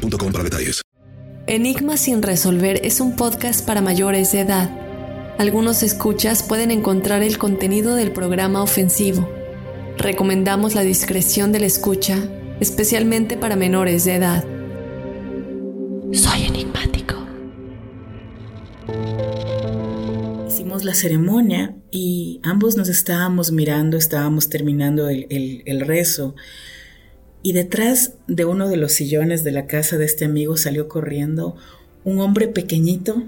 para detalles. Enigma sin resolver es un podcast para mayores de edad. Algunos escuchas pueden encontrar el contenido del programa ofensivo. Recomendamos la discreción de la escucha, especialmente para menores de edad. Soy enigmático. Hicimos la ceremonia y ambos nos estábamos mirando, estábamos terminando el, el, el rezo y detrás de uno de los sillones de la casa de este amigo salió corriendo un hombre pequeñito,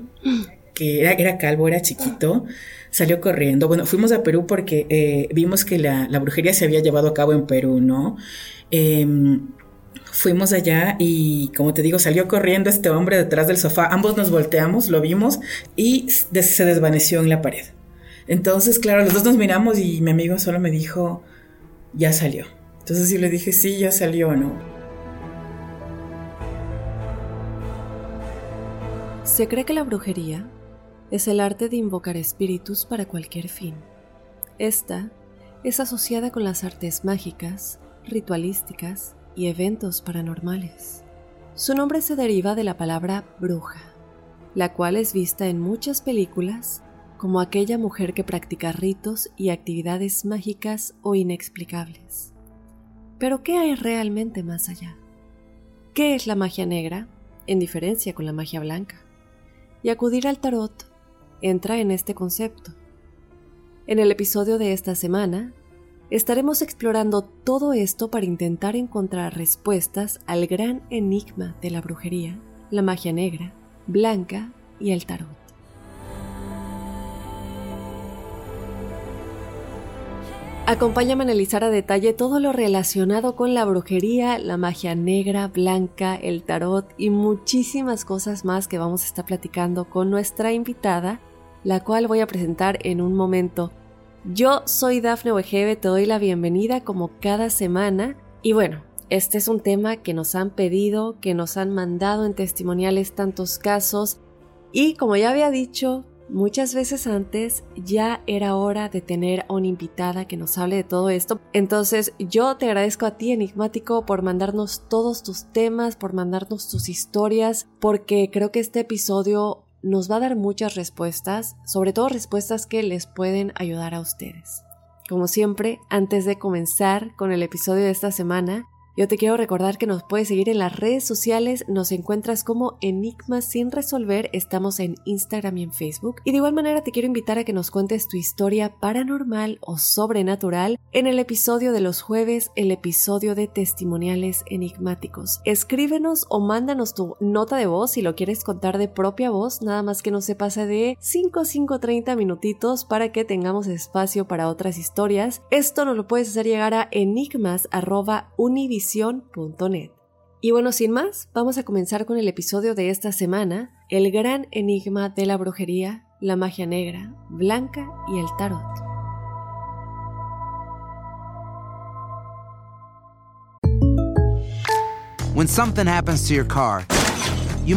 que era, era calvo, era chiquito, salió corriendo. Bueno, fuimos a Perú porque eh, vimos que la, brujería se había llevado a cabo en Perú, ¿no? Em, fuimos allá y, como te digo, salió corriendo este hombre detrás del sofá. Ambos nos volteamos, lo vimos y se desvaneció en la pared. Entonces, claro, los dos nos miramos y mi amigo solo me dijo, ya salió. Entonces yo le dije, sí, ya salió, ¿no? Se cree que la brujería es el arte de invocar espíritus para cualquier fin. Esta es asociada con las artes mágicas, ritualísticas y eventos paranormales. Su nombre se deriva de la palabra bruja, la cual es vista en muchas películas como aquella mujer que practica ritos y actividades mágicas o inexplicables. Pero ¿qué hay realmente más allá? ¿Qué es la magia negra en diferencia con la magia blanca? Y acudir al tarot entra en este concepto. En el episodio de esta semana, estaremos explorando todo esto para intentar encontrar respuestas al gran enigma de la brujería, la magia negra, blanca y el tarot. Acompáñame a analizar a detalle todo lo relacionado con la brujería, la magia negra, blanca, el tarot y muchísimas cosas más que vamos a estar platicando con nuestra invitada, la cual voy a presentar en un momento. Yo soy Dafne Wegebe, te doy la bienvenida como cada semana y bueno, este es un tema que nos han pedido, que nos han mandado en testimoniales tantos casos y como ya había dicho, muchas veces antes ya era hora de tener a una invitada que nos hable de todo esto. Entonces yo te agradezco a ti, Enigmático, por mandarnos todos tus temas, por mandarnos tus historias, porque creo que este episodio nos va a dar muchas respuestas, sobre todo respuestas que les pueden ayudar a ustedes. Como siempre, antes de comenzar con el episodio de esta semana, yo te quiero recordar que nos puedes seguir en las redes sociales, nos encuentras como Enigmas sin resolver, estamos en Instagram y en Facebook. Y de igual manera te quiero invitar a que nos cuentes tu historia paranormal o sobrenatural en el episodio de los jueves, el episodio de testimoniales enigmáticos. Escríbenos o mándanos tu nota de voz si lo quieres contar de propia voz, nada más que no se pase de 5, 5, 30 minutitos para que tengamos espacio para otras historias. Esto nos lo puedes hacer llegar a enigmas.univis y bueno, sin más, vamos a comenzar con el episodio de esta semana, el gran enigma de la brujería, la magia negra, blanca y el tarot. When something happens to your car, you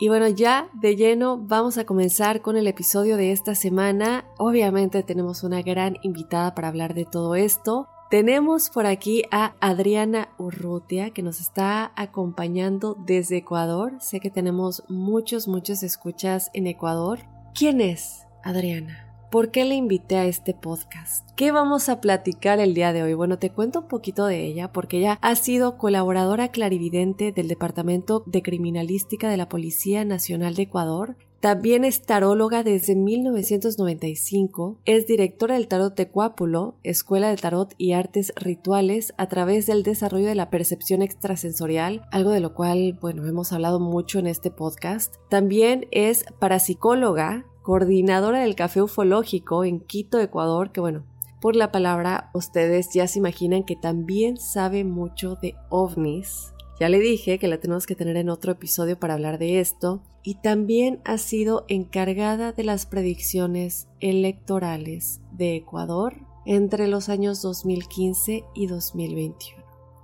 Y bueno, ya de lleno vamos a comenzar con el episodio de esta semana. Obviamente tenemos una gran invitada para hablar de todo esto. Tenemos por aquí a Adriana Urrutia que nos está acompañando desde Ecuador. Sé que tenemos muchos, muchos escuchas en Ecuador. ¿Quién es Adriana? ¿Por qué le invité a este podcast? ¿Qué vamos a platicar el día de hoy? Bueno, te cuento un poquito de ella porque ella ha sido colaboradora clarividente del Departamento de Criminalística de la Policía Nacional de Ecuador. También es taróloga desde 1995, es directora del Tarot de Cuápulo, Escuela de Tarot y Artes Rituales a través del desarrollo de la percepción extrasensorial, algo de lo cual, bueno, hemos hablado mucho en este podcast. También es parapsicóloga, coordinadora del Café Ufológico en Quito, Ecuador, que bueno, por la palabra ustedes ya se imaginan que también sabe mucho de ovnis. Ya le dije que la tenemos que tener en otro episodio para hablar de esto. Y también ha sido encargada de las predicciones electorales de Ecuador entre los años 2015 y 2021.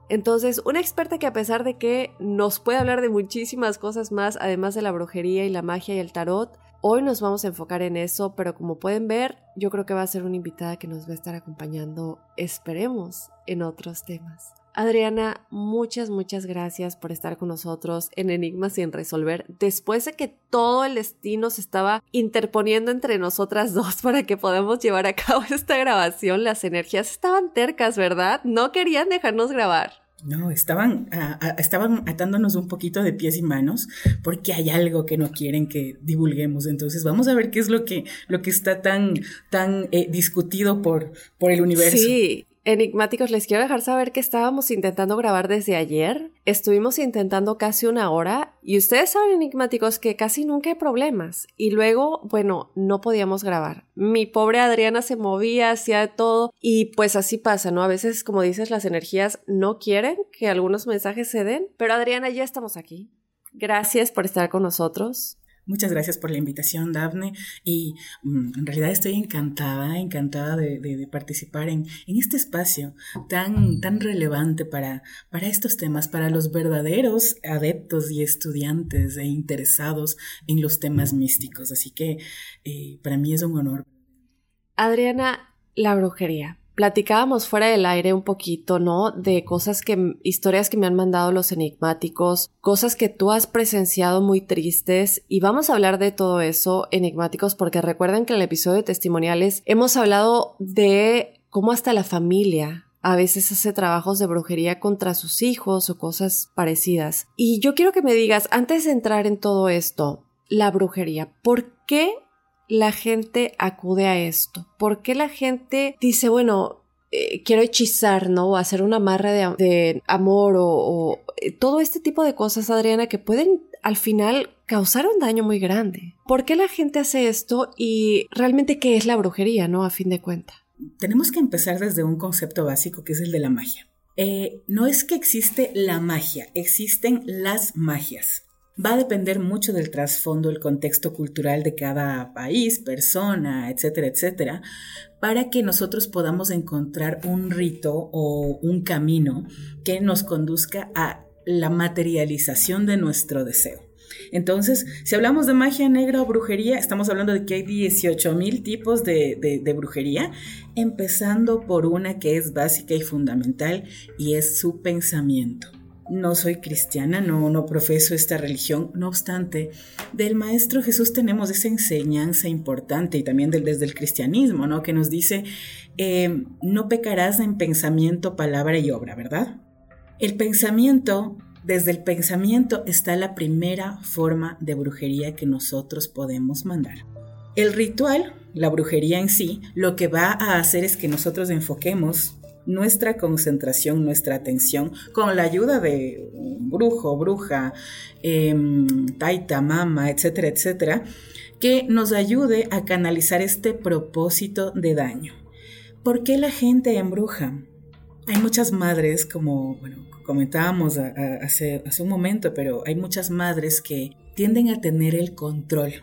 Entonces, una experta que a pesar de que nos puede hablar de muchísimas cosas más, además de la brujería y la magia y el tarot, Hoy nos vamos a enfocar en eso, pero como pueden ver, yo creo que va a ser una invitada que nos va a estar acompañando, esperemos, en otros temas. Adriana, muchas, muchas gracias por estar con nosotros en Enigmas sin resolver. Después de que todo el destino se estaba interponiendo entre nosotras dos para que podamos llevar a cabo esta grabación, las energías estaban tercas, ¿verdad? No querían dejarnos grabar. No, estaban, estaban atándonos un poquito de pies y manos porque hay algo que no quieren que divulguemos. Entonces vamos a ver qué es lo que, lo que está tan, tan eh, discutido por, por el universo. Sí, Enigmáticos, les quiero dejar saber que estábamos intentando grabar desde ayer. Estuvimos intentando casi una hora y ustedes saben, enigmáticos, que casi nunca hay problemas. Y luego, bueno, no podíamos grabar. Mi pobre Adriana se movía, hacía todo y pues así pasa, ¿no? A veces, como dices, las energías no quieren que algunos mensajes se den. Pero Adriana, ya estamos aquí. Gracias por estar con nosotros. Muchas gracias por la invitación, Daphne. Y mm, en realidad estoy encantada, encantada de, participar en, este espacio tan, relevante para, para estos temas, para los verdaderos adeptos y estudiantes e interesados en los temas místicos. Así que eh, para mí es un honor. Adriana, la brujería platicábamos fuera del aire un poquito, ¿no? De cosas que, historias que me han mandado los enigmáticos, cosas que tú has presenciado muy tristes y vamos a hablar de todo eso enigmáticos porque recuerden que en el episodio de testimoniales hemos hablado de cómo hasta la familia a veces hace trabajos de brujería contra sus hijos o cosas parecidas. Y yo quiero que me digas, antes de entrar en todo esto, la brujería, ¿por qué la gente acude a esto? ¿Por qué la gente dice, bueno, eh, quiero hechizar, ¿no? O hacer una amarre de, amor o, eh, todo este tipo de cosas, Adriana, que pueden al final causar un daño muy grande. ¿Por qué la gente hace esto y realmente qué es la brujería, ¿no? A fin de cuentas. Tenemos que empezar desde un concepto básico que es el de la magia. Eh, no es que existe la magia, existen las magias va a depender mucho del trasfondo, el contexto cultural de cada país, persona, etcétera, etcétera, para que nosotros podamos encontrar un rito o un camino que nos conduzca a la materialización de nuestro deseo. Entonces, si hablamos de magia negra o brujería, estamos hablando de que hay 18 mil tipos de, de, brujería, empezando por una que es básica y fundamental y es su pensamiento no soy cristiana, no, no profeso esta religión. No obstante, del Maestro Jesús tenemos esa enseñanza importante y también desde el cristianismo, ¿no? Que nos dice, eh, no pecarás en pensamiento, palabra y obra, ¿verdad? El pensamiento, desde el pensamiento está la primera forma de brujería que nosotros podemos mandar. El ritual, la brujería en sí, lo que va a hacer es que nosotros enfoquemos nuestra concentración, nuestra atención, con la ayuda de brujo, bruja, em, taita, mama, etcétera, etcétera, que nos ayude a canalizar este propósito de daño. ¿Por qué la gente embruja? Hay muchas madres, como bueno, comentábamos hace, hace un momento, pero hay muchas madres que tienden a tener el control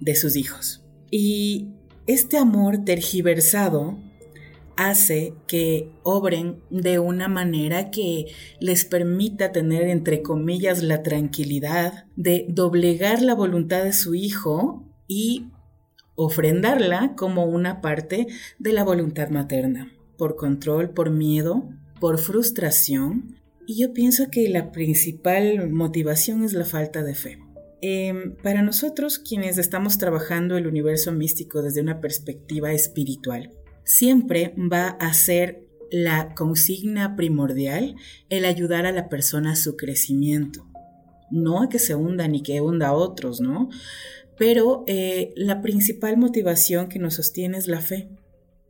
de sus hijos. Y este amor tergiversado hace que obren de una manera que les permita tener, entre comillas, la tranquilidad de doblegar la voluntad de su hijo y ofrendarla como una parte de la voluntad materna, por control, por miedo, por frustración. Y yo pienso que la principal motivación es la falta de fe. Em, para nosotros, quienes estamos trabajando el universo místico desde una perspectiva espiritual, siempre va a ser la consigna primordial el ayudar a la persona a su crecimiento. No a que se hunda ni que hunda a otros, ¿no? Pero eh, la principal motivación que nos sostiene es la fe.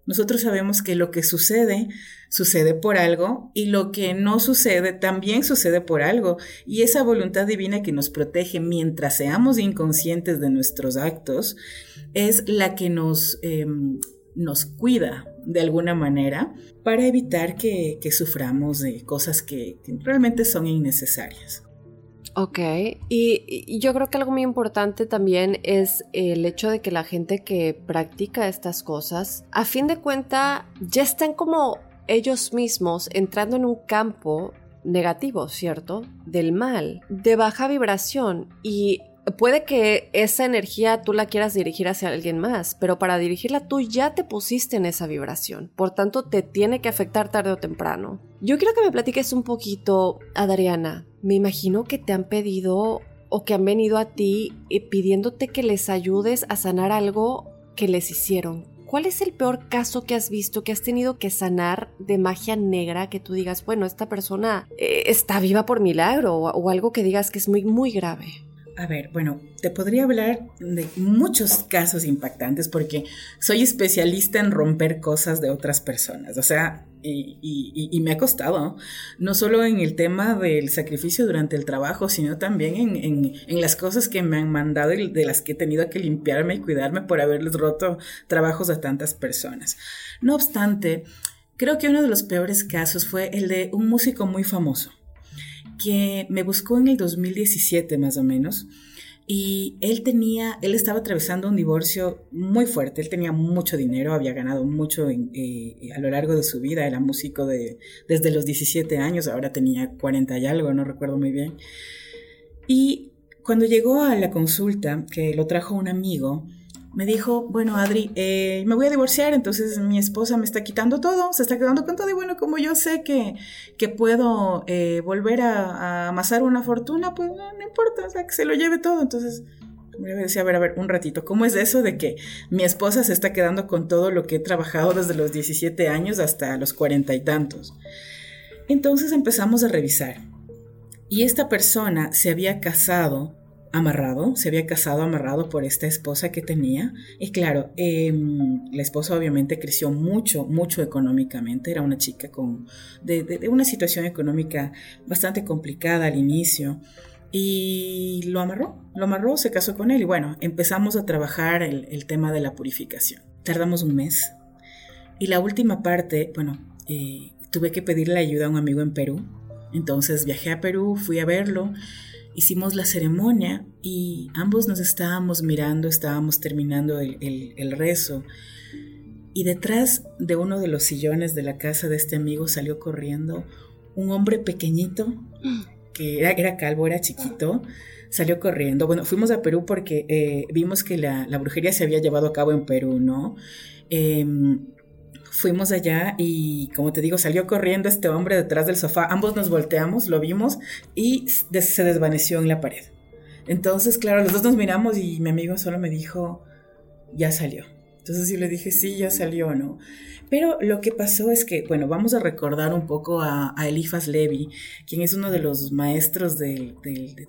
Nosotros sabemos que lo que sucede, sucede por algo y lo que no sucede también sucede por algo. Y esa voluntad divina que nos protege mientras seamos inconscientes de nuestros actos es la que nos, em, nos cuida de alguna manera para evitar que, suframos de cosas que realmente son innecesarias. Ok, y, yo creo que algo muy importante también es el hecho de que la gente que practica estas cosas, a fin de cuenta, ya están como ellos mismos entrando en un campo negativo, ¿cierto? Del mal, de baja vibración y puede que esa energía tú la quieras dirigir hacia alguien más, pero para dirigirla tú ya te pusiste en esa vibración, por tanto te tiene que afectar tarde o temprano. Yo quiero que me platiques un poquito, Adriana, me imagino que te han pedido o que han venido a ti eh, pidiéndote que les ayudes a sanar algo que les hicieron. ¿Cuál es el peor caso que has visto que has tenido que sanar de magia negra que tú digas, bueno, esta persona eh, está viva por milagro o, o algo que digas que es muy, muy grave? A ver, bueno, te podría hablar de muchos casos impactantes porque soy especialista en romper cosas de otras personas, o sea, y, me ha costado, no solo en el tema del sacrificio durante el trabajo, sino también en, en las cosas que me han mandado y de las que he tenido que limpiarme y cuidarme por haberles roto trabajos a tantas personas. No obstante, creo que uno de los peores casos fue el de un músico muy famoso que me buscó en el 2017 más o menos. Y él tenía, él estaba atravesando un divorcio muy fuerte, él tenía mucho dinero, había ganado mucho eh, a lo largo de su vida, era músico de, desde los 17 años, ahora tenía 40 y algo, no recuerdo muy bien. Y cuando llegó a la consulta, que lo trajo un amigo, me dijo, bueno, Adri, eh, me voy a divorciar, entonces mi esposa me está quitando todo, se está quedando con todo, y bueno, como yo sé que, que puedo eh, volver a, amasar una fortuna, pues no, importa, o sea, que se lo lleve todo, entonces me decía, a ver, a ver, un ratito, ¿cómo es eso de que mi esposa se está quedando con todo lo que he trabajado desde los 17 años hasta los cuarenta y tantos? Entonces empezamos a revisar. Y esta persona se había casado amarrado, se había casado amarrado por esta esposa que tenía. Y claro, em, la esposa obviamente creció mucho, mucho económicamente. Era una chica con, de, una situación económica bastante complicada al inicio. Y lo amarró, lo amarró, se casó con él y bueno, empezamos a trabajar el, tema de la purificación. Tardamos un mes. Y la última parte, bueno, eh, tuve que pedirle ayuda a un amigo en Perú. Entonces viajé a Perú, fui a verlo hicimos la ceremonia y ambos nos estábamos mirando, estábamos terminando el, rezo. Y detrás de uno de los sillones de la casa de este amigo salió corriendo un hombre pequeñito, que era, era calvo, era chiquito, salió corriendo. Bueno, fuimos a Perú porque eh, vimos que la, brujería se había llevado a cabo en Perú, ¿no? Em, Fuimos allá y, como te digo, salió corriendo este hombre detrás del sofá. Ambos nos volteamos, lo vimos y se desvaneció en la pared. Entonces, claro, los dos nos miramos y mi amigo solo me dijo, ya salió. Entonces yo le dije, sí, ya salió, ¿no? Pero lo que pasó es que, bueno, vamos a recordar un poco a, Elifas Levi, quien es uno de los maestros de,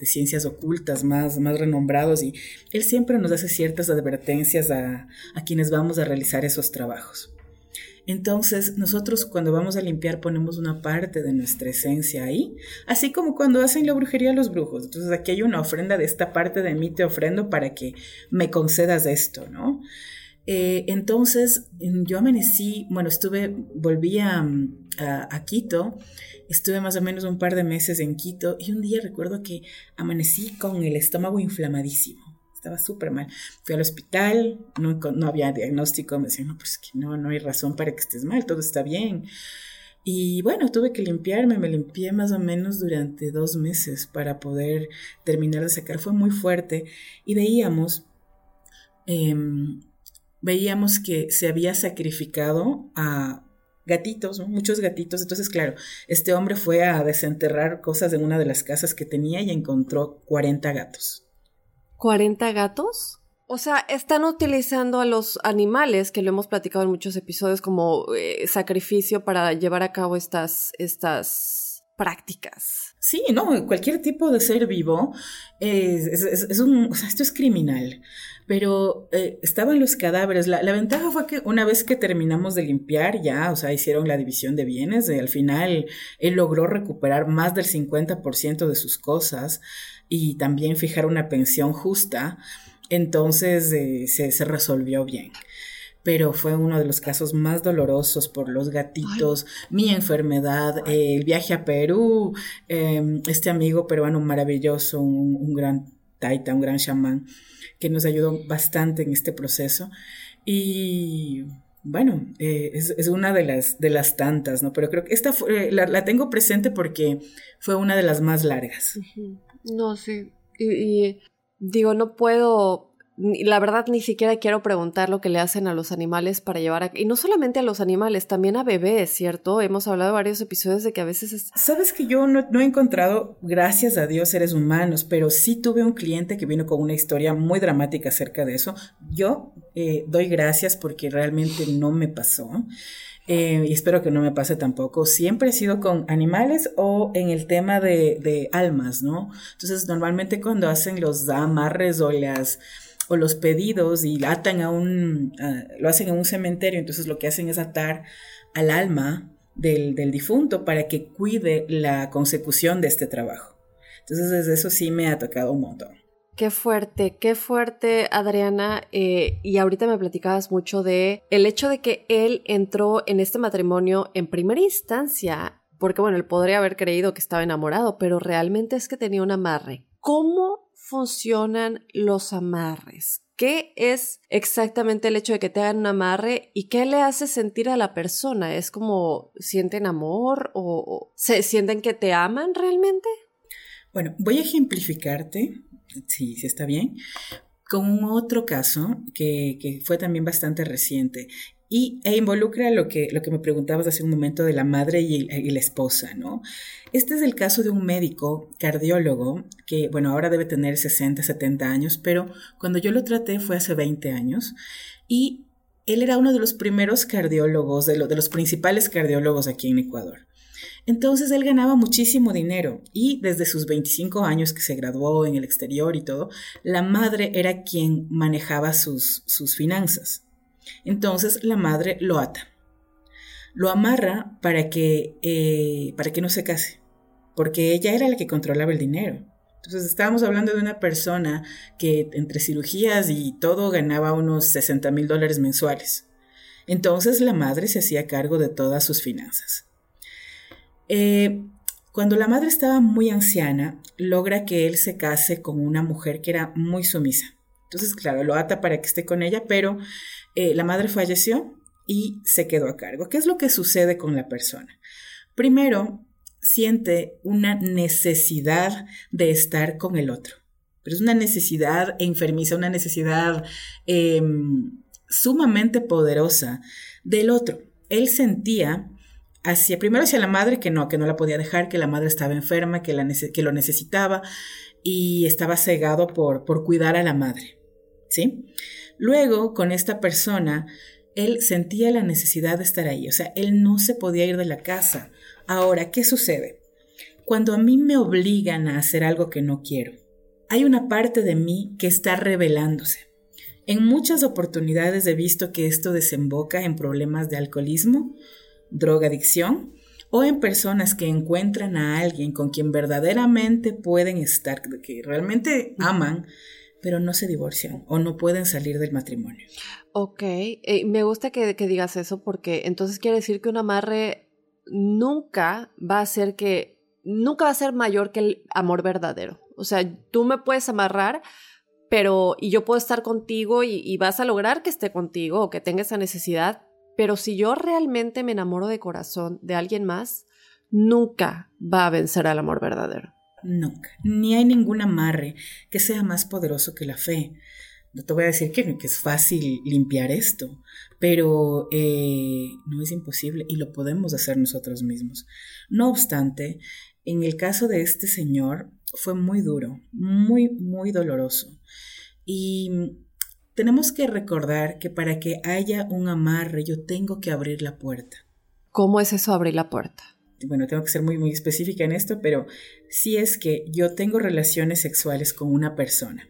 ciencias ocultas más, más renombrados y él siempre nos hace ciertas advertencias a, a quienes vamos a realizar esos trabajos. Entonces, nosotros cuando vamos a limpiar ponemos una parte de nuestra esencia ahí, así como cuando hacen la brujería los brujos. Entonces, aquí hay una ofrenda de esta parte de mí, te ofrendo para que me concedas esto, ¿no? Eh, entonces, yo amanecí, bueno, estuve, volví a, a, Quito, estuve más o menos un par de meses en Quito y un día recuerdo que amanecí con el estómago inflamadísimo estaba súper mal. Fui al hospital, no, no, había diagnóstico, me decían, no, pues que no, no hay razón para que estés mal, todo está bien. Y bueno, tuve que limpiarme, me limpié más o menos durante dos meses para poder terminar de sacar. Fue muy fuerte y veíamos, em, veíamos que se había sacrificado a gatitos, muchos gatitos. Entonces, claro, este hombre fue a desenterrar cosas en una de las casas que tenía y encontró 40 gatos. ¿40 gatos? O sea, están utilizando a los animales, que lo hemos platicado en muchos episodios, como eh, sacrificio para llevar a cabo estas, estas prácticas. Sí, no, cualquier tipo de ser vivo es, un, o sea, esto es criminal. Pero eh, estaban los cadáveres. La, ventaja fue que una vez que terminamos de limpiar, ya, o sea, hicieron la división de bienes. Y al final él logró recuperar más del 50% de sus cosas y también fijar una pensión justa, entonces eh, se, resolvió bien. Pero fue uno de los casos más dolorosos por los gatitos, mi enfermedad, el viaje a Perú, em, este amigo peruano maravilloso, un, gran taita, un gran chamán, que nos ayudó bastante en este proceso. Y bueno, eh, es, una de las, de las tantas, ¿no? Pero creo que esta fue, la, tengo presente porque fue una de las más largas. No, sí. Y, digo, no puedo la verdad ni siquiera quiero preguntar lo que le hacen a los animales para llevar a... Y no solamente a los animales, también a bebés, ¿cierto? Hemos hablado varios episodios de que a veces... Sabes que yo no, he encontrado, gracias a Dios, seres humanos, pero sí tuve un cliente que vino con una historia muy dramática acerca de eso. Yo eh, doy gracias porque realmente no me pasó. Eh, y espero que no me pase tampoco, siempre he sido con animales o en el tema de, almas, ¿no? Entonces, normalmente cuando hacen los amarres o las o los pedidos y atan a un, lo hacen en un cementerio, entonces lo que hacen es atar al alma del, del difunto para que cuide la consecución de este trabajo. Entonces, eso sí me ha tocado un montón. Qué fuerte, qué fuerte, Adriana. Eh, y ahorita me platicabas mucho de el hecho de que él entró en este matrimonio en primera instancia, porque bueno, él podría haber creído que estaba enamorado, pero realmente es que tenía un amarre. ¿Cómo funcionan los amarres? ¿Qué es exactamente el hecho de que te hagan un amarre y qué le hace sentir a la persona? ¿Es como sienten amor o se sienten que te aman realmente? Bueno, voy a ejemplificarte sí está bien, con otro caso que, fue también bastante reciente y, e involucra lo que, lo que me preguntabas hace un momento de la madre y, la esposa, ¿no? Este es el caso de un médico cardiólogo que, bueno, ahora debe tener 60, 70 años, pero cuando yo lo traté fue hace 20 años y él era uno de los primeros cardiólogos, de, de los principales cardiólogos aquí en Ecuador. Entonces él ganaba muchísimo dinero y desde sus 25 años que se graduó en el exterior y todo, la madre era quien manejaba sus, sus finanzas. Entonces la madre lo ata, lo amarra para que, eh, para que no se case, porque ella era la que controlaba el dinero. Entonces estábamos hablando de una persona que entre cirugías y todo ganaba unos 60 mil dólares mensuales. Entonces la madre se hacía cargo de todas sus finanzas. Eh, cuando la madre estaba muy anciana, logra que él se case con una mujer que era muy sumisa. Entonces, claro, lo ata para que esté con ella, pero eh, la madre falleció y se quedó a cargo. ¿Qué es lo que sucede con la persona? Primero, siente una necesidad de estar con el otro, pero es una necesidad enfermiza, una necesidad em, sumamente poderosa del otro. Él sentía hacia, primero hacia la madre, que no, que no la podía dejar, que la madre estaba enferma, que, la, que lo necesitaba y estaba cegado por, por cuidar a la madre, ¿sí? Luego, con esta persona, él sentía la necesidad de estar ahí, o sea, él no se podía ir de la casa. Ahora, ¿qué sucede? Cuando a mí me obligan a hacer algo que no quiero, hay una parte de mí que está revelándose. En muchas oportunidades he visto que esto desemboca en problemas de alcoholismo, drogadicción o en personas que encuentran a alguien con quien verdaderamente pueden estar, que realmente aman, pero no se divorcian o no pueden salir del matrimonio. Ok, eh, me gusta que, digas eso porque entonces quiere decir que un amarre nunca va a ser que, nunca va a ser mayor que el amor verdadero. O sea, tú me puedes amarrar, pero, y yo puedo estar contigo y vas a lograr que esté contigo o que tenga esa necesidad, pero si yo realmente me enamoro de corazón de alguien más, nunca va a vencer al amor verdadero. Nunca. Ni hay ningún amarre que sea más poderoso que la fe. No te voy a decir que, es fácil limpiar esto, pero eh, no es imposible y lo podemos hacer nosotros mismos. No obstante, en el caso de este señor fue muy duro, muy, muy doloroso. Y tenemos que recordar que para que haya un amarre yo tengo que abrir la puerta. ¿Cómo es eso abrir la puerta? Bueno, tengo que ser muy, muy específica en esto, pero si es que yo tengo relaciones sexuales con una persona.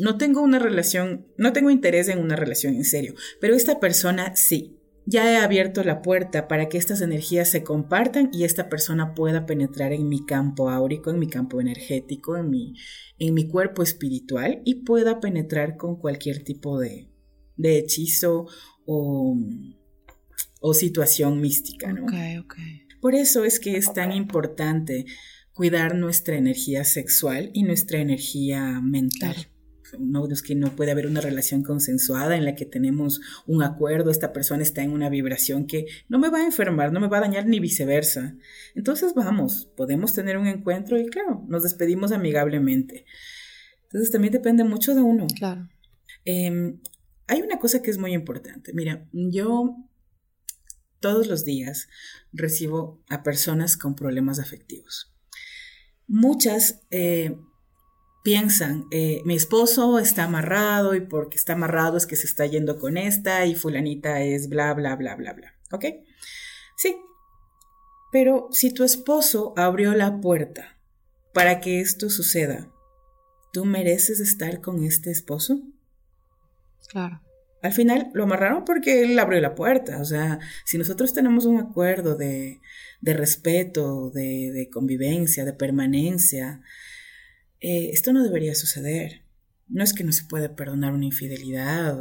No tengo una relación, no tengo interés en una relación en serio, pero esta persona sí. Ya he abierto la puerta para que estas energías se compartan y esta persona pueda penetrar en mi campo áurico, en mi campo energético, en mi, en mi cuerpo espiritual y pueda penetrar con cualquier tipo de, de hechizo o, o situación mística, ¿no? Ok, ok. Por eso es que es tan importante cuidar nuestra energía sexual y nuestra energía mental. No es que no puede haber una relación consensuada en la que tenemos un acuerdo, esta persona está en una vibración que no me va a enfermar, no me va a dañar ni viceversa. Entonces vamos, podemos tener un encuentro y claro, nos despedimos amigablemente. Entonces también depende mucho de uno. Claro. Eh, hay una cosa que es muy importante. Mira, yo todos los días recibo a personas con problemas afectivos. Muchas eh, piensan, eh, mi esposo está amarrado y porque está amarrado es que se está yendo con esta y fulanita es bla, bla, bla, bla, bla. ¿Ok? Sí. Pero si tu esposo abrió la puerta para que esto suceda, ¿tú mereces estar con este esposo? Claro. Al final lo amarraron porque él abrió la puerta. O sea, si nosotros tenemos un acuerdo de, de respeto, de, de, convivencia, de permanencia, eh, esto no debería suceder. No es que no se pueda perdonar una infidelidad,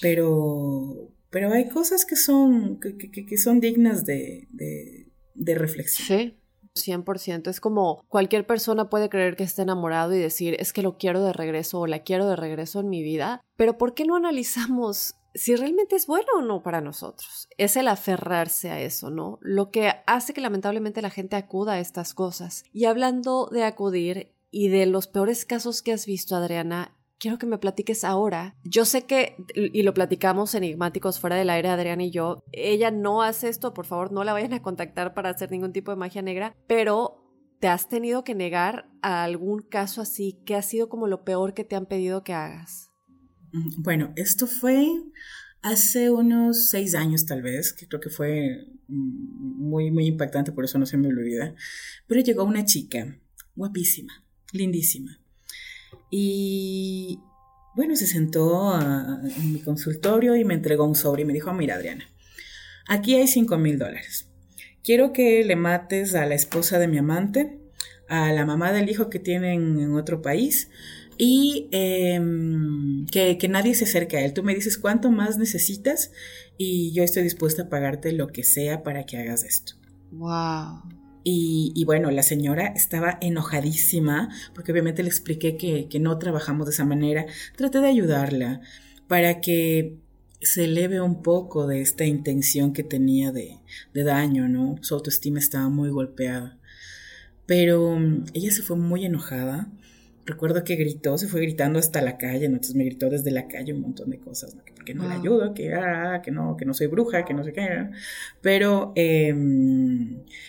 pero, pero hay cosas que son, que, que, que son dignas de, de, de reflexión. Sí. 100%. Es como cualquier persona puede creer que está enamorado y decir, es que lo quiero de regreso o la quiero de regreso en mi vida, pero ¿por qué no analizamos si realmente es bueno o no para nosotros? Es el aferrarse a eso, ¿no? Lo que hace que lamentablemente la gente acuda a estas cosas. Y hablando de acudir y de los peores casos que has visto, Adriana, quiero que me platiques ahora. Yo sé que, y lo platicamos enigmáticos fuera del aire, Adrián y yo, ella no hace esto, por favor no la vayan a contactar para hacer ningún tipo de magia negra, pero ¿te has tenido que negar a algún caso así que ha sido como lo peor que te han pedido que hagas? Bueno, esto fue hace unos seis años tal vez, que creo que fue muy, muy impactante, por eso no se me olvida, pero llegó una chica guapísima, lindísima y bueno, se sentó en mi consultorio y me entregó un sobre y me dijo, mira Adriana, aquí hay 5 mil dólares. Quiero que le mates a la esposa de mi amante, a la mamá del hijo que tienen en otro país y eh, que, que, nadie se acerque a él. Tú me dices cuánto más necesitas y yo estoy dispuesta a pagarte lo que sea para que hagas esto. Wow. Y, bueno, la señora estaba enojadísima porque obviamente le expliqué que, que, no trabajamos de esa manera. Traté de ayudarla para que se eleve un poco de esta intención que tenía de, de daño, ¿no? Su autoestima estaba muy golpeada. Pero mm, ella se fue muy enojada recuerdo que gritó, se fue gritando hasta la calle, entonces me gritó desde la calle un montón de cosas, ¿no? que porque no le ayudo, que, ah, que no, que no soy bruja, que no sé qué, pero eh,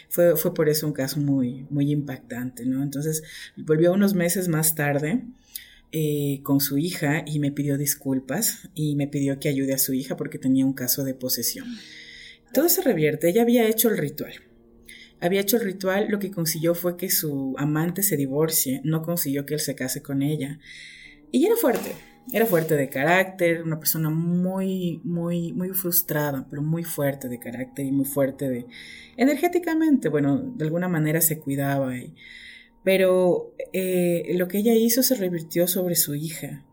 fue, fue por eso un caso muy, muy impactante, ¿no? Entonces volvió unos meses más tarde. Eh, con su hija y me pidió disculpas y me pidió que ayude a su hija porque tenía un caso de posesión. Todo se revierte, ella había hecho el ritual, había hecho el ritual, lo que consiguió fue que su amante se divorcie, no consiguió que él se case con ella. Y era fuerte, Era fuerte de carácter, una persona muy, muy, muy frustrada, pero muy fuerte de carácter y muy fuerte de energéticamente. Bueno, de alguna manera se cuidaba. pero eh, lo que ella hizo se revirtió sobre su hija.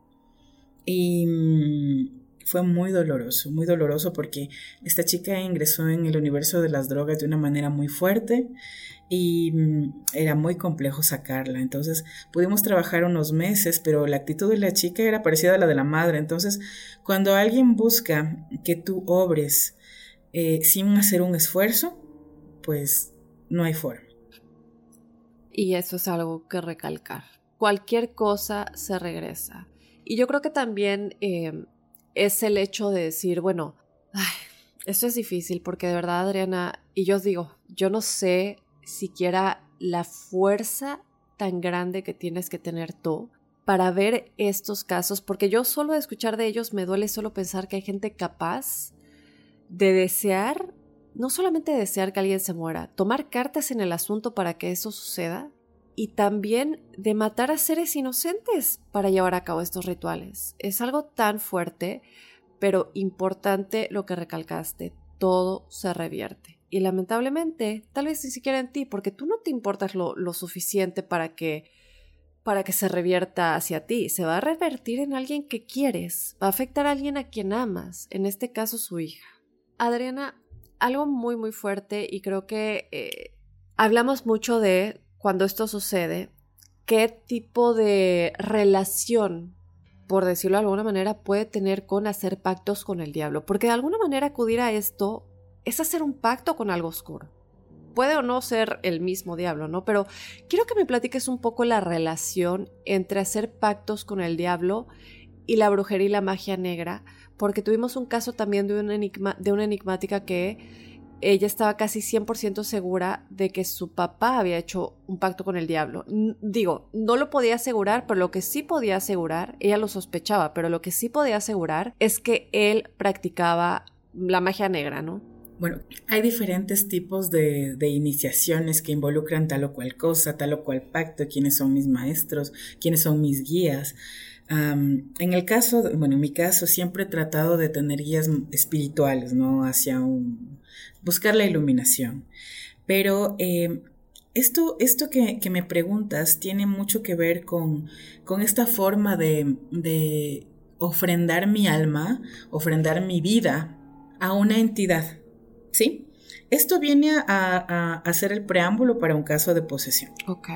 Y mm, fue muy doloroso, muy doloroso porque esta chica ingresó en el universo de las drogas de una manera muy fuerte y mm, era muy complejo sacarla. Entonces pudimos trabajar unos meses, pero la actitud de la chica era parecida a la de la madre. Entonces, cuando alguien busca que tú obres eh, sin hacer un esfuerzo, pues no hay forma. Y eso es algo que recalcar. Cualquier cosa se regresa. Y yo creo que también eh, es el hecho de decir, bueno, esto es difícil porque de verdad, Adriana, y yo os digo, yo no sé siquiera la fuerza tan grande que tienes que tener tú para ver estos casos, porque yo solo de escuchar de ellos me duele solo pensar que hay gente capaz de desear, no solamente desear que alguien se muera, tomar cartas en el asunto para que eso suceda y también de matar a seres inocentes para llevar a cabo estos rituales. Es algo tan fuerte, pero importante lo que recalcaste, todo se revierte. Y lamentablemente, tal vez ni siquiera en ti, porque tú no te importas lo, suficiente para que, para que se revierta hacia ti. Se va a revertir en alguien que quieres, va a afectar a alguien a quien amas, en este caso su hija. Adriana, algo muy muy fuerte y creo que eh, hablamos mucho de cuando esto sucede, qué tipo de relación, por decirlo de alguna manera, puede tener con hacer pactos con el diablo. Porque de alguna manera acudir a esto es hacer un pacto con algo oscuro. Puede o no ser el mismo diablo, ¿no? Pero quiero que me platiques un poco la relación entre hacer pactos con el diablo y la brujería y la magia negra, porque tuvimos un caso también de de una enigmática que ella estaba casi 100% segura de que su papá había hecho un pacto con el diablo. digo, no lo podía asegurar, pero lo que sí podía asegurar, ella lo sospechaba, pero lo que sí podía asegurar es que él practicaba la magia negra, ¿no? Bueno, hay diferentes tipos de, iniciaciones que involucran tal o cual cosa, tal o cual pacto, quiénes son mis maestros, quiénes son mis guías. en el caso, bueno, en mi caso siempre he tratado de tener guías espirituales, ¿no? Hacia un, buscar la iluminación. Pero eh, esto, esto que, me preguntas tiene mucho que ver con, con esta forma de, de ofrendar mi alma, ofrendar mi vida a una entidad. ¿sí? Esto viene a, a, ser el preámbulo para un caso de posesión. Ok.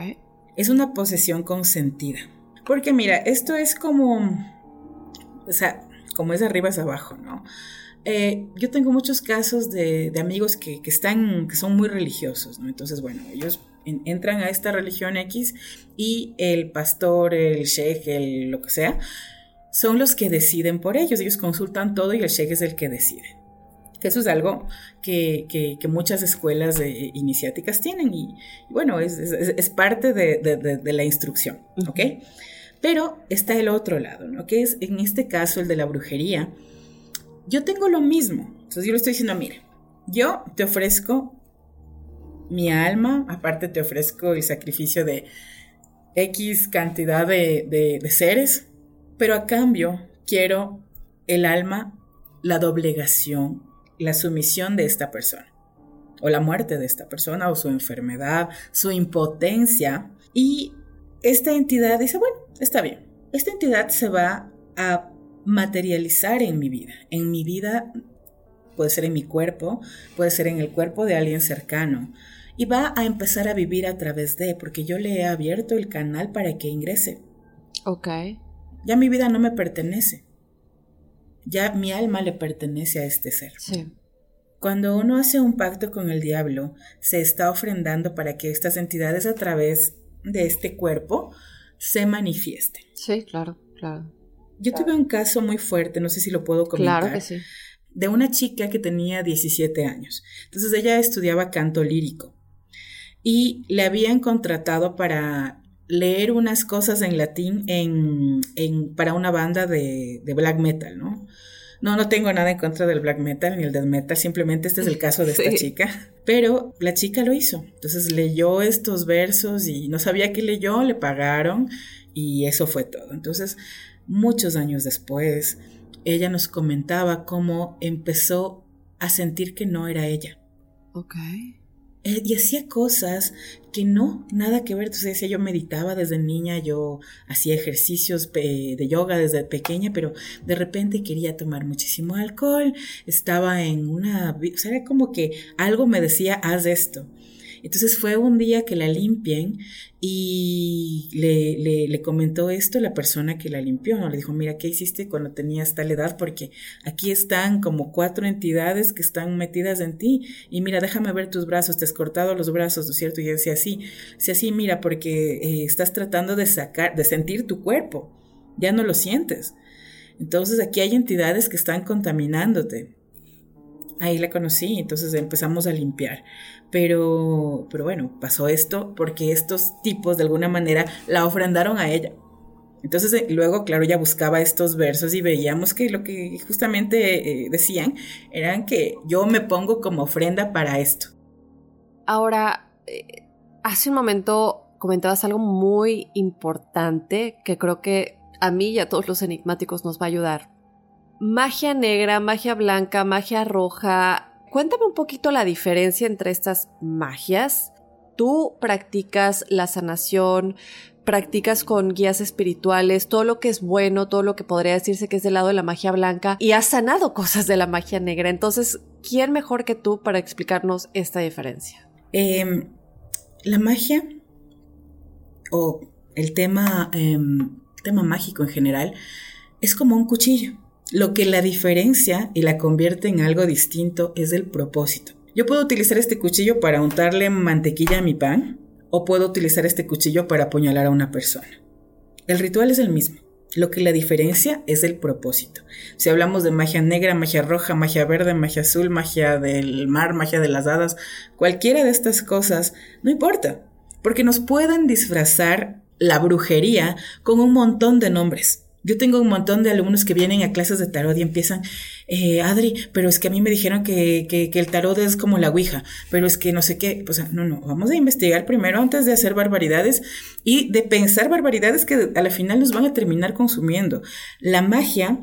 Es una posesión consentida. Porque mira, esto es como, o sea, como es de arriba hacia abajo, ¿no? Eh, yo tengo muchos casos de, amigos que, están, que son muy religiosos, ¿no? Entonces, bueno, ellos entran a esta religión X y el pastor, el sheikh, el lo que sea, son los que deciden por ellos. Ellos consultan todo y el sheikh es el que decide. Eso es algo que, muchas escuelas iniciáticas tienen y, bueno, es, parte de, la instrucción, ¿ok? Pero está el otro lado, ¿no? Que es en este caso el de la brujería. Yo tengo lo mismo. Entonces yo le estoy diciendo, mire, yo te ofrezco mi alma, aparte te ofrezco el sacrificio de X cantidad de seres, pero a cambio quiero el alma, la doblegación la sumisión de esta persona, o la muerte de esta persona, o su enfermedad, su impotencia. Y esta entidad dice, bueno, está bien, esta entidad se va a materializar en mi vida. En mi vida puede ser en mi cuerpo, puede ser en el cuerpo de alguien cercano. Y va a empezar a vivir a través de, porque yo le he abierto el canal para que ingrese. Ok. Ya mi vida no me pertenece ya mi alma le pertenece a este ser. Cuando uno hace un pacto con el diablo, se está ofrendando para que estas entidades a través de este cuerpo se manifiesten. Sí, claro, claro. Yo tuve un caso muy fuerte, no sé si lo puedo comentar. Claro que sí. De una chica que tenía 17 años. Entonces ella estudiaba canto lírico y le habían contratado para leer unas cosas en latín en, para una banda de, black metal, ¿no? No, no tengo nada en contra del black metal ni el death metal, simplemente este es el caso de esta chica. Pero la chica lo hizo. Entonces leyó estos versos y no sabía qué leyó, le pagaron y eso fue todo. Entonces muchos años después, ella nos comentaba cómo empezó a sentir que no era ella. Ok. Eh, y hacía cosas que no, nada que ver. Entonces decía, yo meditaba desde niña, yo hacía ejercicios de yoga desde pequeña, pero de repente quería tomar muchísimo alcohol, estaba en una, o sea, era como que algo me decía, haz esto. Entonces fue un día que la limpien y le, le, comentó esto la persona que la limpió, ¿no? Le dijo, mira, ¿qué hiciste cuando tenías tal edad? Porque aquí están como cuatro entidades que están metidas en ti y mira, déjame ver tus brazos, te has cortado los brazos, ¿no es cierto? Y yo decía, sí, sí, así, mira, porque eh, estás tratando de sacar, de sentir tu cuerpo, ya no lo sientes. Entonces aquí hay entidades que están contaminándote. Ahí la conocí, entonces empezamos a limpiar. Pero, pero bueno, pasó esto porque estos tipos de alguna manera la ofrendaron a ella. Entonces eh, luego, claro, ella buscaba estos versos y veíamos que lo que justamente eh, decían eran que yo me pongo como ofrenda para esto. Ahora, eh, hace un momento comentabas algo muy importante que creo que a mí y a todos los enigmáticos nos va a ayudar. Magia negra, magia blanca, magia roja, Cuéntame un poquito la diferencia entre estas magias. Tú practicas la sanación, practicas con guías espirituales, todo lo que es bueno, todo lo que podría decirse que es del lado de la magia blanca y has sanado cosas de la magia negra. Entonces, ¿quién mejor que tú para explicarnos esta diferencia? Em, la magia o el tema, em, tema mágico en general es como un cuchillo. Lo que la diferencia y la convierte en algo distinto es el propósito. Yo puedo utilizar este cuchillo para untarle mantequilla a mi pan o puedo utilizar este cuchillo para apuñalar a una persona. El ritual es el mismo. Lo que la diferencia es el propósito. Si hablamos de magia negra, magia roja, magia verde, magia azul, magia del mar, magia de las hadas, cualquiera de estas cosas, no importa, porque nos pueden disfrazar la brujería con un montón de nombres. Yo tengo un montón de alumnos que vienen a clases de tarot y empiezan, eh, Adri, pero es que a mí me dijeron que, que, que, el tarot es como la Ouija, pero es que no sé qué, o sea, no, no, vamos a investigar primero antes de hacer barbaridades y de pensar barbaridades que a la final nos van a terminar consumiendo. La magia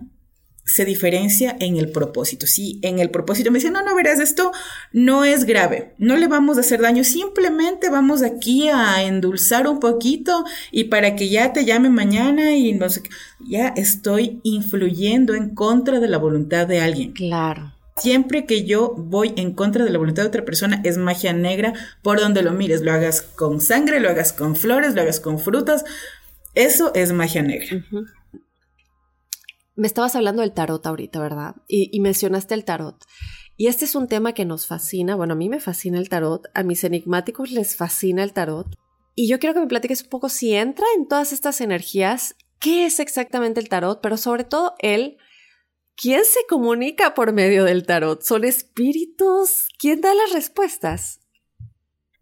se diferencia en el propósito. Sí, en el propósito me dicen, no, no verás, esto no es grave, no le vamos a hacer daño, simplemente vamos aquí a endulzar un poquito y para que ya te llame mañana y no sé, ya estoy influyendo en contra de la voluntad de alguien. Claro. Siempre que yo voy en contra de la voluntad de otra persona es magia negra por donde lo mires, lo hagas con sangre, lo hagas con flores, lo hagas con frutas, eso es magia negra. Me estabas hablando del tarot ahorita, ¿verdad? Y, mencionaste el tarot. Y este es un tema que nos fascina. Bueno, a mí me fascina el tarot, a mis enigmáticos les fascina el tarot. Y yo quiero que me platiques un poco si entra en todas estas energías, qué es exactamente el tarot, pero sobre todo el quién se comunica por medio del tarot. ¿Son espíritus? ¿Quién da las respuestas?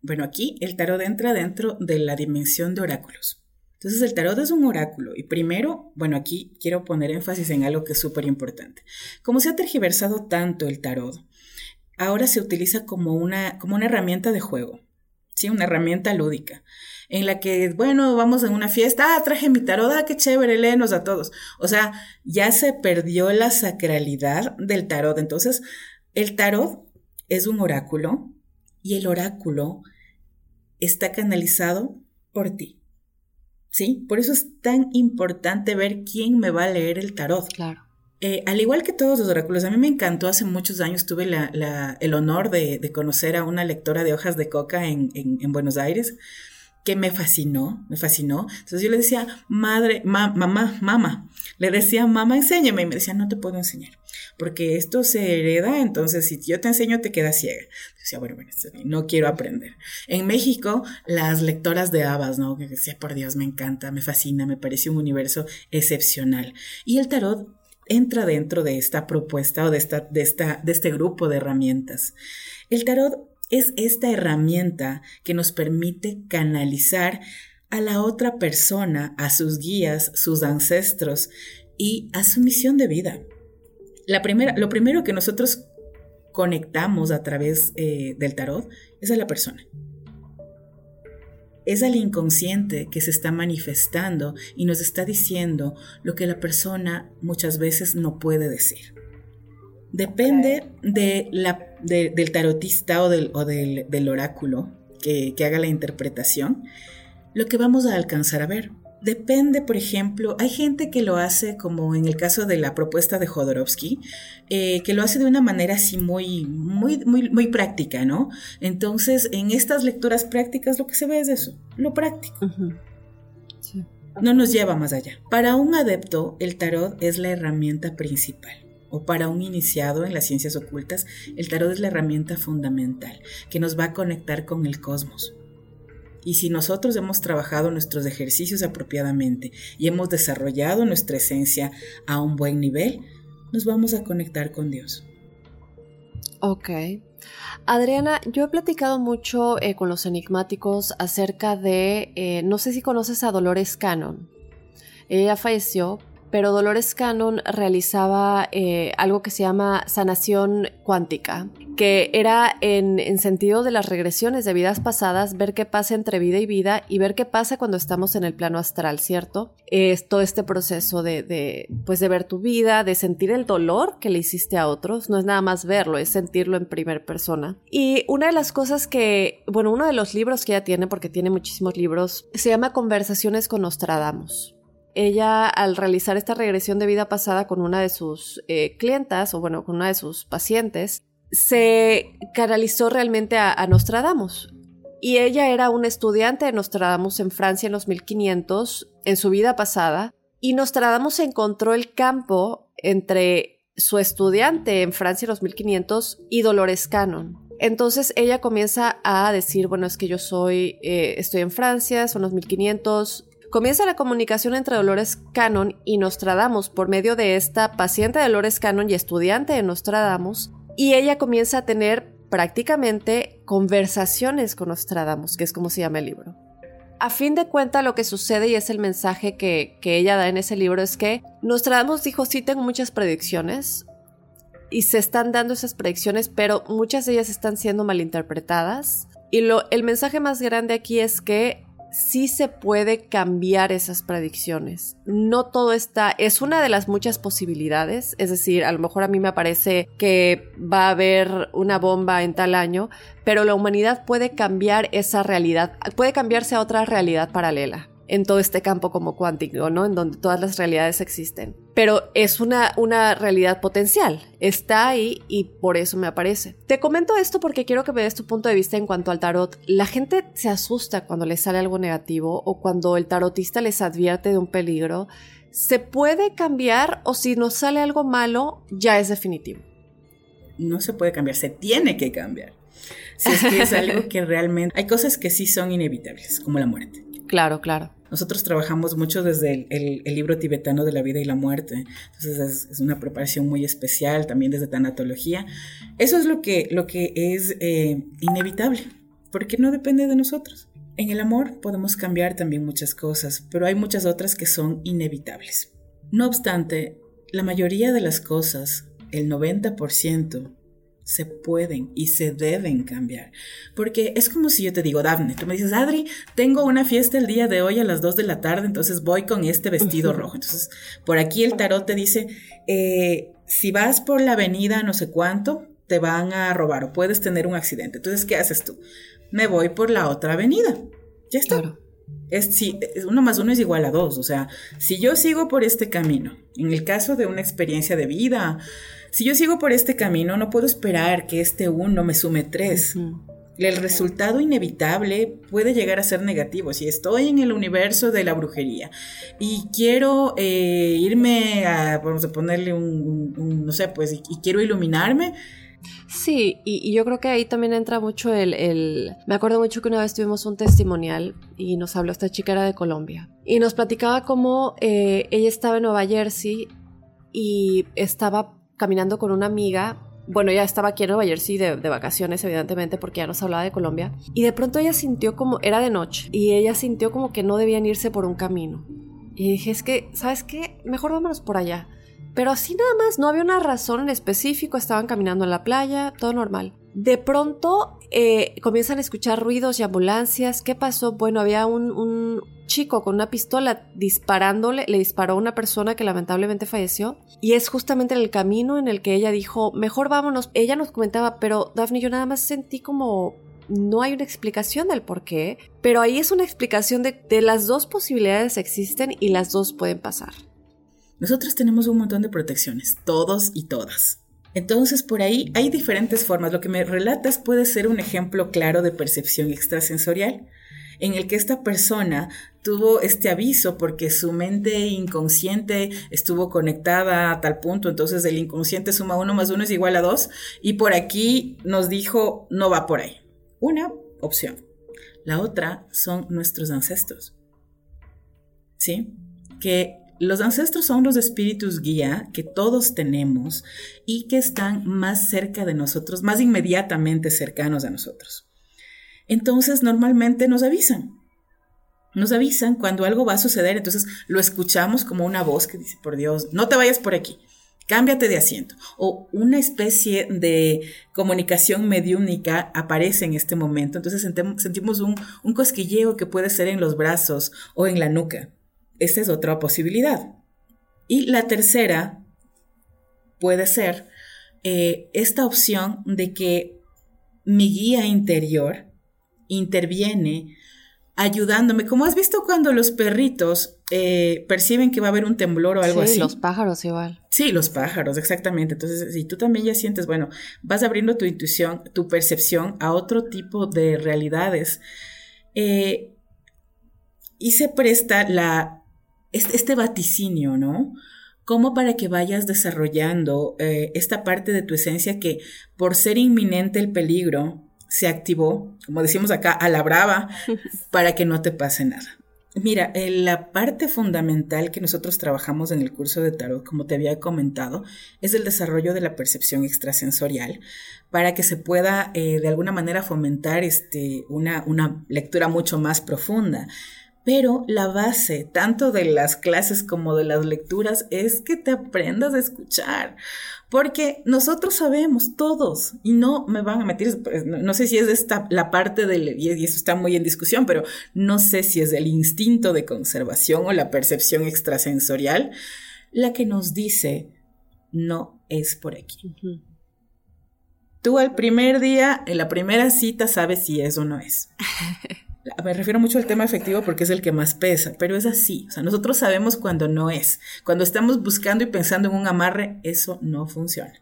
Bueno, aquí el tarot entra dentro de la dimensión de oráculos. Entonces el tarot es un oráculo y primero, bueno, aquí quiero poner énfasis en algo que es súper importante. Como se ha tergiversado tanto el tarot, ahora se utiliza como una, como una herramienta de juego, ¿sí? Una herramienta lúdica, en la que, bueno, vamos en una fiesta, ah, traje mi tarot, ah, qué chévere, léenos a todos. O sea, ya se perdió la sacralidad del tarot. Entonces, el tarot es un oráculo y el oráculo está canalizado por ti. ¿Sí? Por eso es tan importante ver quién me va a leer el tarot. Claro. Eh, al igual que todos los oráculos, a mí me encantó, hace muchos años tuve el honor de, conocer a una lectora de hojas de coca en Buenos Aires que me fascinó, me fascinó. Entonces yo le decía, madre, mamá, mamá, le decía, mamá, enséñame. Y me decía, no te puedo enseñar, porque esto se hereda, entonces si yo te enseño te quedas ciega. Yo decía, bueno, bueno, no quiero aprender. En México, las lectoras de habas, ¿no? Que decía, por Dios, me encanta, me fascina, me parece un universo excepcional. Y el tarot entra dentro de esta propuesta o de, esta, de, esta, de este grupo de herramientas. El tarot es esta herramienta que nos permite canalizar a la otra persona, a sus guías, sus ancestros y a su misión de vida. La primera, lo primero que nosotros conectamos a través eh, del tarot es a la persona. es al inconsciente que se está manifestando y nos está diciendo lo que la persona muchas veces no puede decir. Depende de la, del tarotista o del, o del, oráculo que, que haga la interpretación, lo que vamos a alcanzar a ver. Depende, por ejemplo, hay gente que lo hace como en el caso de la propuesta de Jodorowsky, eh, que lo hace de una manera así muy, muy, muy, muy práctica, ¿no? Entonces, en estas lecturas prácticas lo que se ve es eso, lo práctico. No nos lleva más allá. Para un adepto, el tarot es la herramienta principal o para un iniciado en las ciencias ocultas, el tarot es la herramienta fundamental que nos va a conectar con el cosmos. Y si nosotros hemos trabajado nuestros ejercicios apropiadamente y hemos desarrollado nuestra esencia a un buen nivel, nos vamos a conectar con Dios. Ok. Adriana, yo he platicado mucho eh, con los enigmáticos acerca de, eh, no sé si conoces a Dolores Cannon. Ella falleció, pero Dolores Cannon realizaba eh, algo que se llama sanación cuántica, que era en, sentido de las regresiones de vidas pasadas, ver qué pasa entre vida y vida y ver qué pasa cuando estamos en el plano astral, ¿cierto? Es todo este proceso de, de, pues de ver tu vida, de sentir el dolor que le hiciste a otros, no es nada más verlo, es sentirlo en primera persona. Y una de las cosas que, bueno, uno de los libros que ella tiene, porque tiene muchísimos libros, se llama Conversaciones con Nostradamus ella al realizar esta regresión de vida pasada con una de sus eh, clientas, o bueno, con una de sus pacientes, se canalizó realmente a, Nostradamus. Y ella era una estudiante de Nostradamus en Francia en los 1500, en su vida pasada, y Nostradamus encontró el campo entre su estudiante en Francia en los 1500 y Dolores Cannon. Entonces ella comienza a decir, bueno, es que yo soy, eh, estoy en Francia, son los 1500, Comienza la comunicación entre Dolores Cannon y Nostradamus por medio de esta paciente de Dolores Cannon y estudiante de Nostradamus, y ella comienza a tener prácticamente conversaciones con Nostradamus, que es como se llama el libro. A fin de cuentas, lo que sucede y es el mensaje que, que ella da en ese libro es que Nostradamus dijo, sí tengo muchas predicciones, y se están dando esas predicciones, pero muchas de ellas están siendo malinterpretadas. Y lo, el mensaje más grande aquí es que sí se puede cambiar esas predicciones. No todo está, es una de las muchas posibilidades, es decir, a lo mejor a mí me parece que va a haber una bomba en tal año, pero la humanidad puede cambiar esa realidad, puede cambiarse a otra realidad paralela en todo este campo como cuántico, ¿no? En donde todas las realidades existen. Pero es una, una realidad potencial, está ahí y por eso me aparece. Te comento esto porque quiero que me des tu punto de vista en cuanto al tarot. La gente se asusta cuando le sale algo negativo o cuando el tarotista les advierte de un peligro. ¿Se puede cambiar o si nos sale algo malo, ya es definitivo? No se puede cambiar, se tiene que cambiar. Si es que es algo que realmente... Hay cosas que sí son inevitables, como la muerte. Claro, claro. Nosotros trabajamos mucho desde el, libro tibetano de la vida y la muerte, entonces es, una preparación muy especial, también desde tanatología. Eso es lo que, lo que es eh, inevitable, porque no depende de nosotros. En el amor podemos cambiar también muchas cosas, pero hay muchas otras que son inevitables. No obstante, la mayoría de las cosas, el 90%, se pueden y se deben cambiar. Porque es como si yo te digo, Daphne, tú me dices, Adri, tengo una fiesta el día de hoy a las 2 de la tarde, entonces voy con este vestido rojo. Entonces, por aquí el tarot te dice, eh, si vas por la avenida no sé cuánto, te van a robar o puedes tener un accidente. Entonces, ¿qué haces tú? Me voy por la otra avenida. Ya está. Es, si, uno más uno es igual a dos. O sea, si yo sigo por este camino, en el caso de una experiencia de vida, si yo sigo por este camino, no puedo esperar que este uno me sume tres. El resultado inevitable puede llegar a ser negativo. Si estoy en el universo de la brujería y quiero eh, irme a, vamos a ponerle un, no sé, pues, y, quiero iluminarme, Sí, y, yo creo que ahí también entra mucho el, Me acuerdo mucho que una vez tuvimos un testimonial y nos habló esta chica era de Colombia y nos platicaba cómo eh, ella estaba en Nueva Jersey y estaba caminando con una amiga. Bueno, ella estaba aquí en Nueva Jersey de, de, vacaciones, evidentemente, porque ya nos hablaba de Colombia. Y de pronto ella sintió como, era de noche, y ella sintió como que no debían irse por un camino. Y dije, es que, ¿sabes qué? Mejor vámonos por allá. Pero así nada más, no había una razón en específico, estaban caminando en la playa, todo normal. De pronto eh, comienzan a escuchar ruidos y ambulancias. ¿Qué pasó? Bueno, había un, chico con una pistola disparándole, le disparó a una persona que lamentablemente falleció. Y es justamente en el camino en el que ella dijo, mejor vámonos. Ella nos comentaba, pero Daphne, yo nada más sentí como no hay una explicación del por qué, pero ahí es una explicación de, de las dos posibilidades existen y las dos pueden pasar. Nosotros tenemos un montón de protecciones, todos y todas. Entonces, por ahí hay diferentes formas. Lo que me relatas puede ser un ejemplo claro de percepción extrasensorial, en el que esta persona tuvo este aviso porque su mente inconsciente estuvo conectada a tal punto, entonces el inconsciente suma uno más uno es igual a dos, y por aquí nos dijo, no va por ahí. Una opción. La otra son nuestros ancestros. ¿Sí? Que los ancestros son los espíritus guía que todos tenemos y que están más cerca de nosotros, más inmediatamente cercanos a nosotros. Entonces normalmente nos avisan. Nos avisan cuando algo va a suceder, entonces lo escuchamos como una voz que dice, por Dios, no te vayas por aquí, cámbiate de asiento. O una especie de comunicación mediúnica aparece en este momento, entonces sentimos un, un cosquilleo que puede ser en los brazos o en la nuca. Esta es otra posibilidad. Y la tercera puede ser eh, esta opción de que mi guía interior interviene ayudándome. Como has visto cuando los perritos eh, perciben que va a haber un temblor o algo así. Sí, los pájaros igual. Sí, los pájaros, exactamente. Entonces, si tú también ya sientes, bueno, vas abriendo tu intuición, tu percepción a otro tipo de realidades. Eh, y se presta la este vaticinio, ¿no? Como para que vayas desarrollando eh, esta parte de tu esencia que por ser inminente el peligro se activó, como decimos acá, a la brava, para que no te pase nada. Mira, eh, la parte fundamental que nosotros trabajamos en el curso de tarot, como te había comentado, es el desarrollo de la percepción extrasensorial para que se pueda eh, de alguna manera fomentar este, una, una lectura mucho más profunda. Pero la base, tanto de las clases como de las lecturas, es que te aprendas a escuchar. Porque nosotros sabemos todos, y no me van a meter, pues, no, sé si es esta la parte del, y eso está muy en discusión, pero no sé si es el instinto de conservación o la percepción extrasensorial la que nos dice, no es por aquí. Tú al primer día, en la primera cita, sabes si es o no es. me refiero mucho al tema efectivo porque es el que más pesa, pero es así. O sea, nosotros sabemos cuando no es. Cuando estamos buscando y pensando en un amarre, eso no funciona.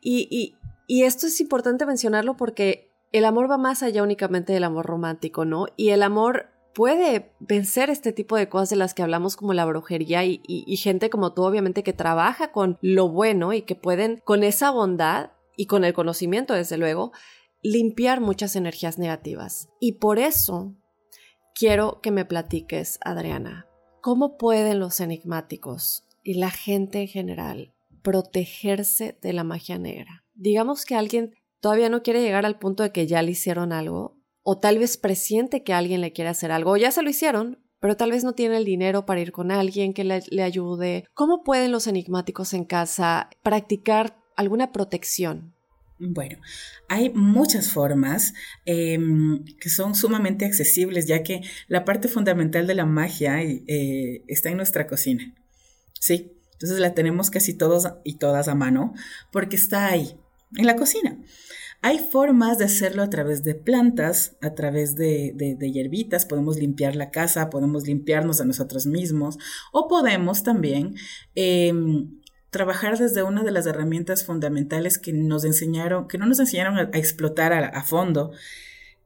Y, y, esto es importante mencionarlo porque el amor va más allá únicamente del amor romántico, ¿no? Y el amor puede vencer este tipo de cosas de las que hablamos como la brujería y, y, gente como tú obviamente que trabaja con lo bueno y que pueden con esa bondad y con el conocimiento desde luego limpiar muchas energías negativas. Y por eso quiero que me platiques, Adriana, ¿cómo pueden los enigmáticos y la gente en general protegerse de la magia negra? Digamos que alguien todavía no quiere llegar al punto de que ya le hicieron algo, o tal vez presiente que alguien le quiere hacer algo, o ya se lo hicieron, pero tal vez no tiene el dinero para ir con alguien que le, le ayude. ¿Cómo pueden los enigmáticos en casa practicar alguna protección bueno, hay muchas formas em, que son sumamente accesibles, ya que la parte fundamental de la magia eh, está en nuestra cocina. Sí, entonces la tenemos casi todos y todas a mano, porque está ahí, en la cocina. Hay formas de hacerlo a través de plantas, a través de, de, hierbitas, podemos limpiar la casa, podemos limpiarnos a nosotros mismos, o podemos también em, trabajar desde una de las herramientas fundamentales que nos enseñaron, que no nos enseñaron a, explotar a, fondo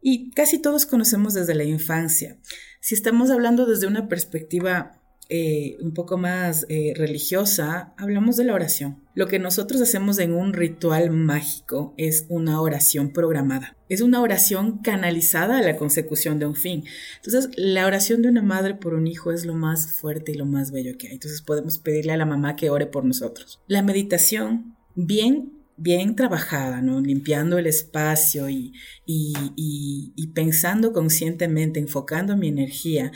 y casi todos conocemos desde la infancia. Si estamos hablando desde una perspectiva eh, un poco más eh, religiosa, hablamos de la oración. Lo que nosotros hacemos en un ritual mágico es una oración programada. Es una oración canalizada a la consecución de un fin. Entonces, la oración de una madre por un hijo es lo más fuerte y lo más bello que hay. Entonces, podemos pedirle a la mamá que ore por nosotros. La meditación, bien bien trabajada, ¿no? Limpiando el espacio y, y pensando conscientemente, enfocando mi energía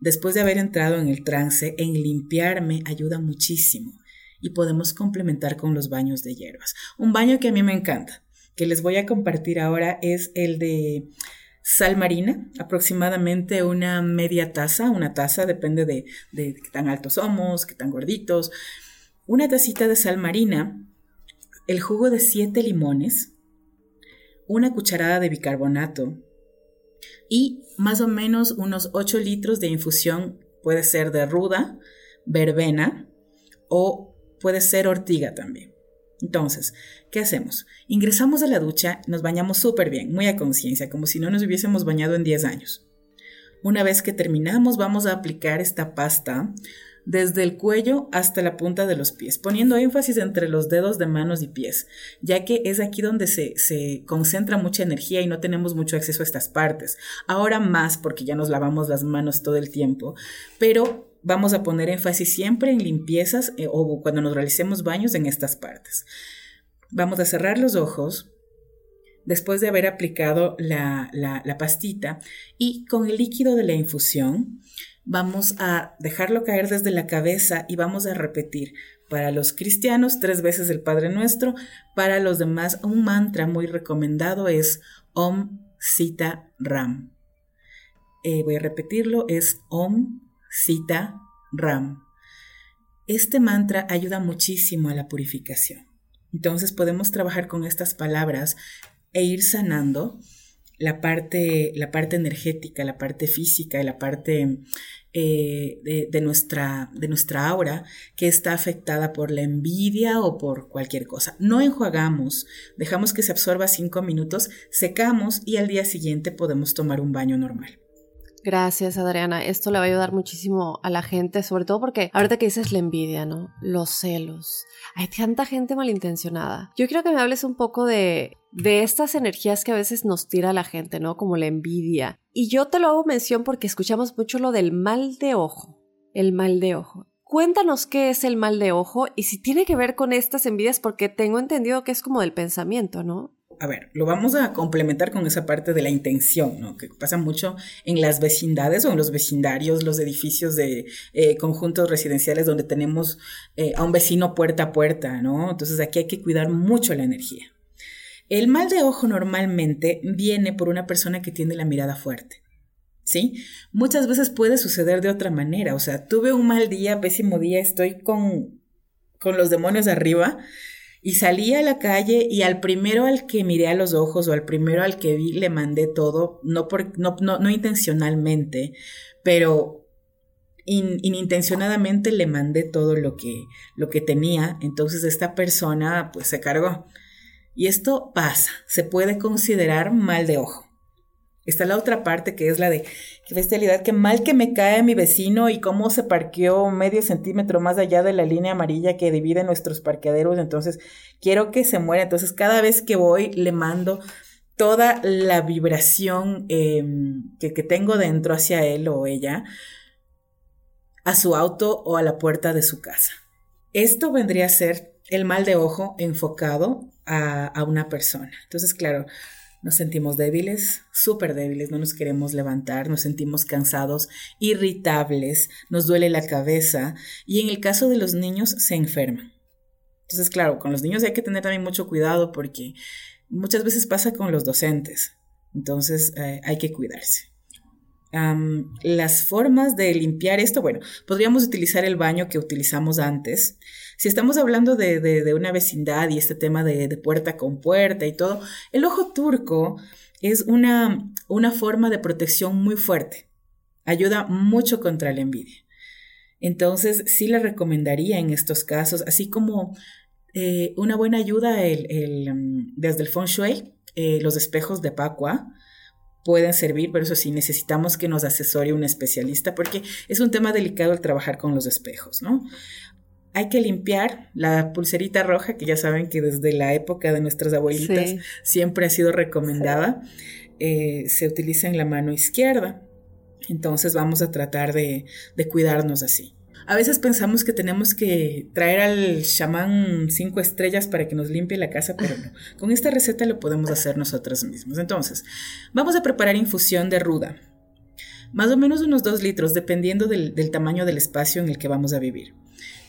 después de haber entrado en el trance, en limpiarme ayuda muchísimo y podemos complementar con los baños de hierbas. Un baño que a mí me encanta. que les voy a compartir ahora es el de sal marina, aproximadamente una media taza, una taza, depende de, qué tan altos somos, qué tan gorditos. Una tacita de sal marina, el jugo de siete limones, una cucharada de bicarbonato y más o menos unos 8 litros de infusión, puede ser de ruda, verbena o puede ser ortiga también. Entonces, ¿qué hacemos? Ingresamos a la ducha, nos bañamos súper bien, muy a conciencia, como si no nos hubiésemos bañado en 10 años. Una vez que terminamos, vamos a aplicar esta pasta desde el cuello hasta la punta de los pies, poniendo énfasis entre los dedos de manos y pies, ya que es aquí donde se, se, concentra mucha energía y no tenemos mucho acceso a estas partes. Ahora más porque ya nos lavamos las manos todo el tiempo, pero vamos a poner énfasis siempre en limpiezas eh, o cuando nos realicemos baños en estas partes. Vamos a cerrar los ojos después de haber aplicado la, la pastita y con el líquido de la infusión vamos a dejarlo caer desde la cabeza y vamos a repetir para los cristianos tres veces el Padre Nuestro, para los demás un mantra muy recomendado es Om Sita Ram. Eh, voy a repetirlo, es Om Sita Ram. Este mantra ayuda muchísimo a la purificación. Entonces podemos trabajar con estas palabras e ir sanando la parte, la parte energética, la parte física, la parte eh, de, nuestra, de nuestra aura que está afectada por la envidia o por cualquier cosa. No enjuagamos, dejamos que se absorba cinco minutos, secamos y al día siguiente podemos tomar un baño normal. Gracias, Adriana. Esto le va a ayudar muchísimo a la gente, sobre todo porque ahorita que dices la envidia, ¿no? Los celos. Hay tanta gente malintencionada. Yo quiero que me hables un poco de, de estas energías que a veces nos tira la gente, ¿no? Como la envidia. Y yo te lo hago mención porque escuchamos mucho lo del mal de ojo. El mal de ojo. Cuéntanos qué es el mal de ojo y si tiene que ver con estas envidias porque tengo entendido que es como del pensamiento, ¿no? A ver, lo vamos a complementar con esa parte de la intención, ¿no? Que pasa mucho en las vecindades o en los vecindarios, los edificios de eh, conjuntos residenciales donde tenemos eh, a un vecino puerta a puerta, ¿no? Entonces aquí hay que cuidar mucho la energía. El mal de ojo normalmente viene por una persona que tiene la mirada fuerte. ¿Sí? Muchas veces puede suceder de otra manera. O sea, tuve un mal día, pésimo día, estoy con, con los demonios arriba y salí a la calle y al primero al que miré a los ojos o al primero al que vi le mandé todo, no, por, no, no, intencionalmente, pero inintencionadamente le mandé todo lo que, lo que tenía. Entonces esta persona pues se cargó. Y esto pasa, se puede considerar mal de ojo. Está la otra parte que es la de qué bestialidad, qué mal que me cae mi vecino y cómo se parqueó medio centímetro más allá de la línea amarilla que divide nuestros parqueaderos. Entonces, quiero que se muera. Entonces, cada vez que voy, le mando toda la vibración em, que, tengo dentro hacia él o ella a su auto o a la puerta de su casa. Esto vendría a ser el mal de ojo enfocado a, a una persona. Entonces, claro, nos sentimos débiles, súper débiles, no nos queremos levantar, nos sentimos cansados, irritables, nos duele la cabeza y en el caso de los niños se enferman. Entonces, claro, con los niños hay que tener también mucho cuidado porque muchas veces pasa con los docentes. Entonces, eh, hay que cuidarse las formas de limpiar esto, bueno, podríamos utilizar el baño que utilizamos antes. Si estamos hablando de, una vecindad y este tema de, puerta con puerta y todo, el ojo turco es una, una forma de protección muy fuerte. Ayuda mucho contra la envidia. Entonces, sí le recomendaría en estos casos, así como eh, una buena ayuda el, desde el feng shui, eh, los espejos de Pacua, pueden servir, pero eso sí, necesitamos que nos asesore un especialista porque es un tema delicado el trabajar con los espejos, ¿no? Hay que limpiar la pulserita roja, que ya saben que desde la época de nuestras abuelitas siempre ha sido recomendada. Eh, se utiliza en la mano izquierda. Entonces vamos a tratar de cuidarnos así. A veces pensamos que tenemos que traer al chamán cinco estrellas para que nos limpie la casa, pero no. Con esta receta lo podemos hacer nosotros mismos. Entonces, vamos a preparar infusión de ruda. Más o menos unos dos litros, dependiendo del, tamaño del espacio en el que vamos a vivir.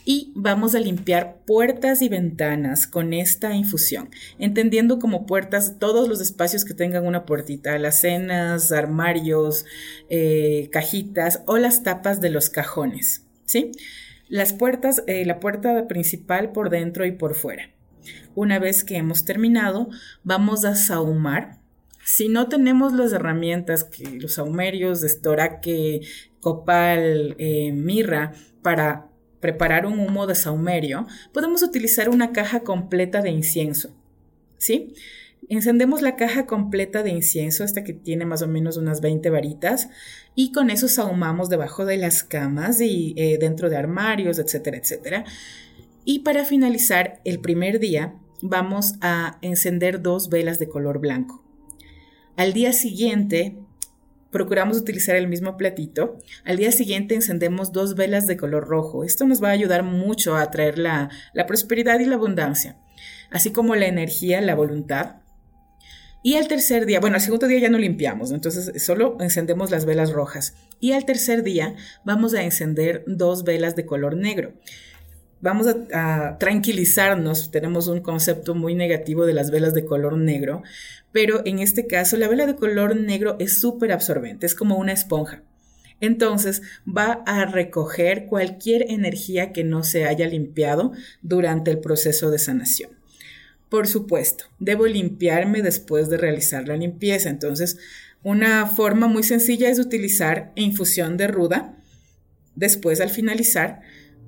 Y vamos a limpiar puertas y ventanas con esta infusión, entendiendo como puertas todos los espacios que tengan una puertita, alacenas, armarios, eh, cajitas o las tapas de los cajones, ¿sí? Las puertas, eh, la puerta principal por dentro y por fuera. Una vez que hemos terminado, vamos a sahumar. Si no tenemos las herramientas, los saumerios, estoraque, copal, eh, mirra, para preparar un humo de saumerio, podemos utilizar una caja completa de incienso. ¿Sí? Encendemos la caja completa de incienso, hasta que tiene más o menos unas 20 varitas, y con eso sahumamos debajo de las camas y eh, dentro de armarios, etcétera, etcétera. Y para finalizar el primer día, vamos a encender dos velas de color blanco. Al día siguiente, procuramos utilizar el mismo platito. Al día siguiente encendemos dos velas de color rojo. Esto nos va a ayudar mucho a atraer la, prosperidad y la abundancia, así como la energía, la voluntad. Y al tercer día, bueno, al segundo día ya no limpiamos, entonces solo encendemos las velas rojas. Y al tercer día vamos a encender dos velas de color negro. Vamos a, tranquilizarnos, tenemos un concepto muy negativo de las velas de color negro, pero en este caso la vela de color negro es súper absorbente, es como una esponja. Entonces va a recoger cualquier energía que no se haya limpiado durante el proceso de sanación. Por supuesto, debo limpiarme después de realizar la limpieza. Entonces, una forma muy sencilla es utilizar infusión de ruda después al finalizar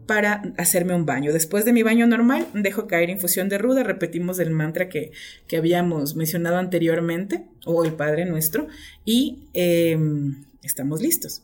para hacerme un baño. Después de mi baño normal, dejo caer infusión de ruda, repetimos el mantra que, habíamos mencionado anteriormente, o el Padre Nuestro, y em, estamos listos.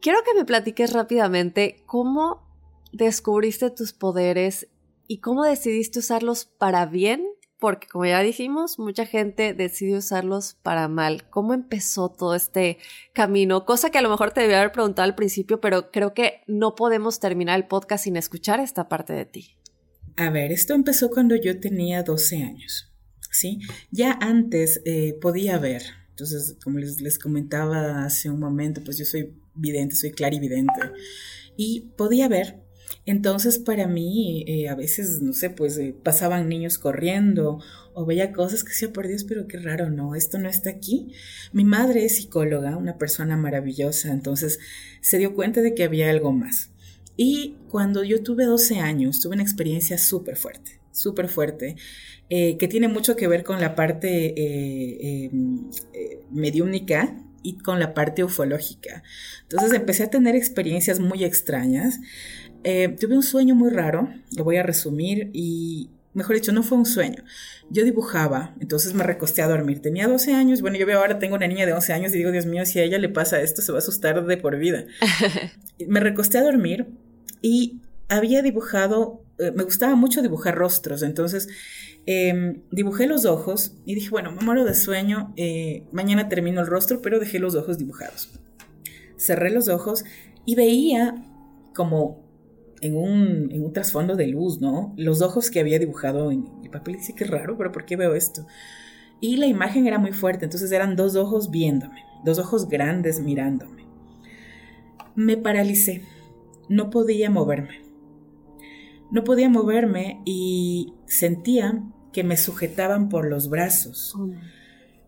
Quiero que me platiques rápidamente cómo descubriste tus poderes y cómo decidiste usarlos para bien porque como ya dijimos, mucha gente decide usarlos para mal. ¿Cómo empezó todo este camino? Cosa que a lo mejor te debía haber preguntado al principio, pero creo que no podemos terminar el podcast sin escuchar esta parte de ti. A ver, esto empezó cuando yo tenía 12 años, ¿sí? Ya antes eh, podía ver, entonces, como les, les comentaba hace un momento, pues yo soy vidente, soy clarividente, y podía ver entonces para mí eh, a veces, no sé, pues eh, pasaban niños corriendo o veía cosas que decía, por Dios, pero qué raro, no, esto no está aquí. Mi madre es psicóloga, una persona maravillosa, entonces se dio cuenta de que había algo más. Y cuando yo tuve 12 años, tuve una experiencia súper fuerte, súper fuerte, eh, que tiene mucho que ver con la parte em, mediúnica y con la parte ufológica. Entonces empecé a tener experiencias muy extrañas. Eh, tuve un sueño muy raro, lo voy a resumir y, mejor dicho, no fue un sueño. Yo dibujaba, entonces me recosté a dormir. Tenía 12 años, bueno, yo veo ahora tengo una niña de 11 años y digo, Dios mío, si a ella le pasa esto, se va a asustar de por vida. me recosté a dormir y había dibujado, eh, me gustaba mucho dibujar rostros, entonces em, dibujé los ojos y dije, bueno, me muero de sueño, eh, mañana termino el rostro, pero dejé los ojos dibujados. Cerré los ojos y veía como en un, en un trasfondo de luz, ¿no? Los ojos que había dibujado en el papel. Dice, qué raro, pero ¿por qué veo esto? Y la imagen era muy fuerte, entonces eran dos ojos viéndome, dos ojos grandes mirándome. Me paralicé, no podía moverme. No podía moverme y sentía que me sujetaban por los brazos. Oh.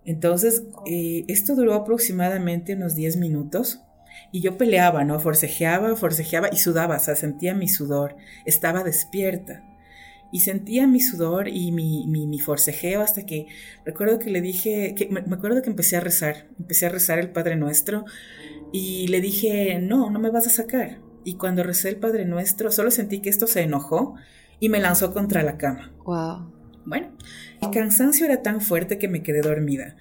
Entonces, eh, esto duró aproximadamente unos 10 minutos y yo peleaba, ¿no? Forcejeaba, forcejeaba y sudaba, o sea, sentía mi sudor, estaba despierta. Y sentía mi sudor y mi, mi, forcejeo hasta que recuerdo que le dije, que, me, acuerdo que empecé a rezar, empecé a rezar el Padre Nuestro y le dije, no, no me vas a sacar. Y cuando recé el Padre Nuestro, solo sentí que esto se enojó y me lanzó contra la cama. Wow. Bueno, el cansancio era tan fuerte que me quedé dormida.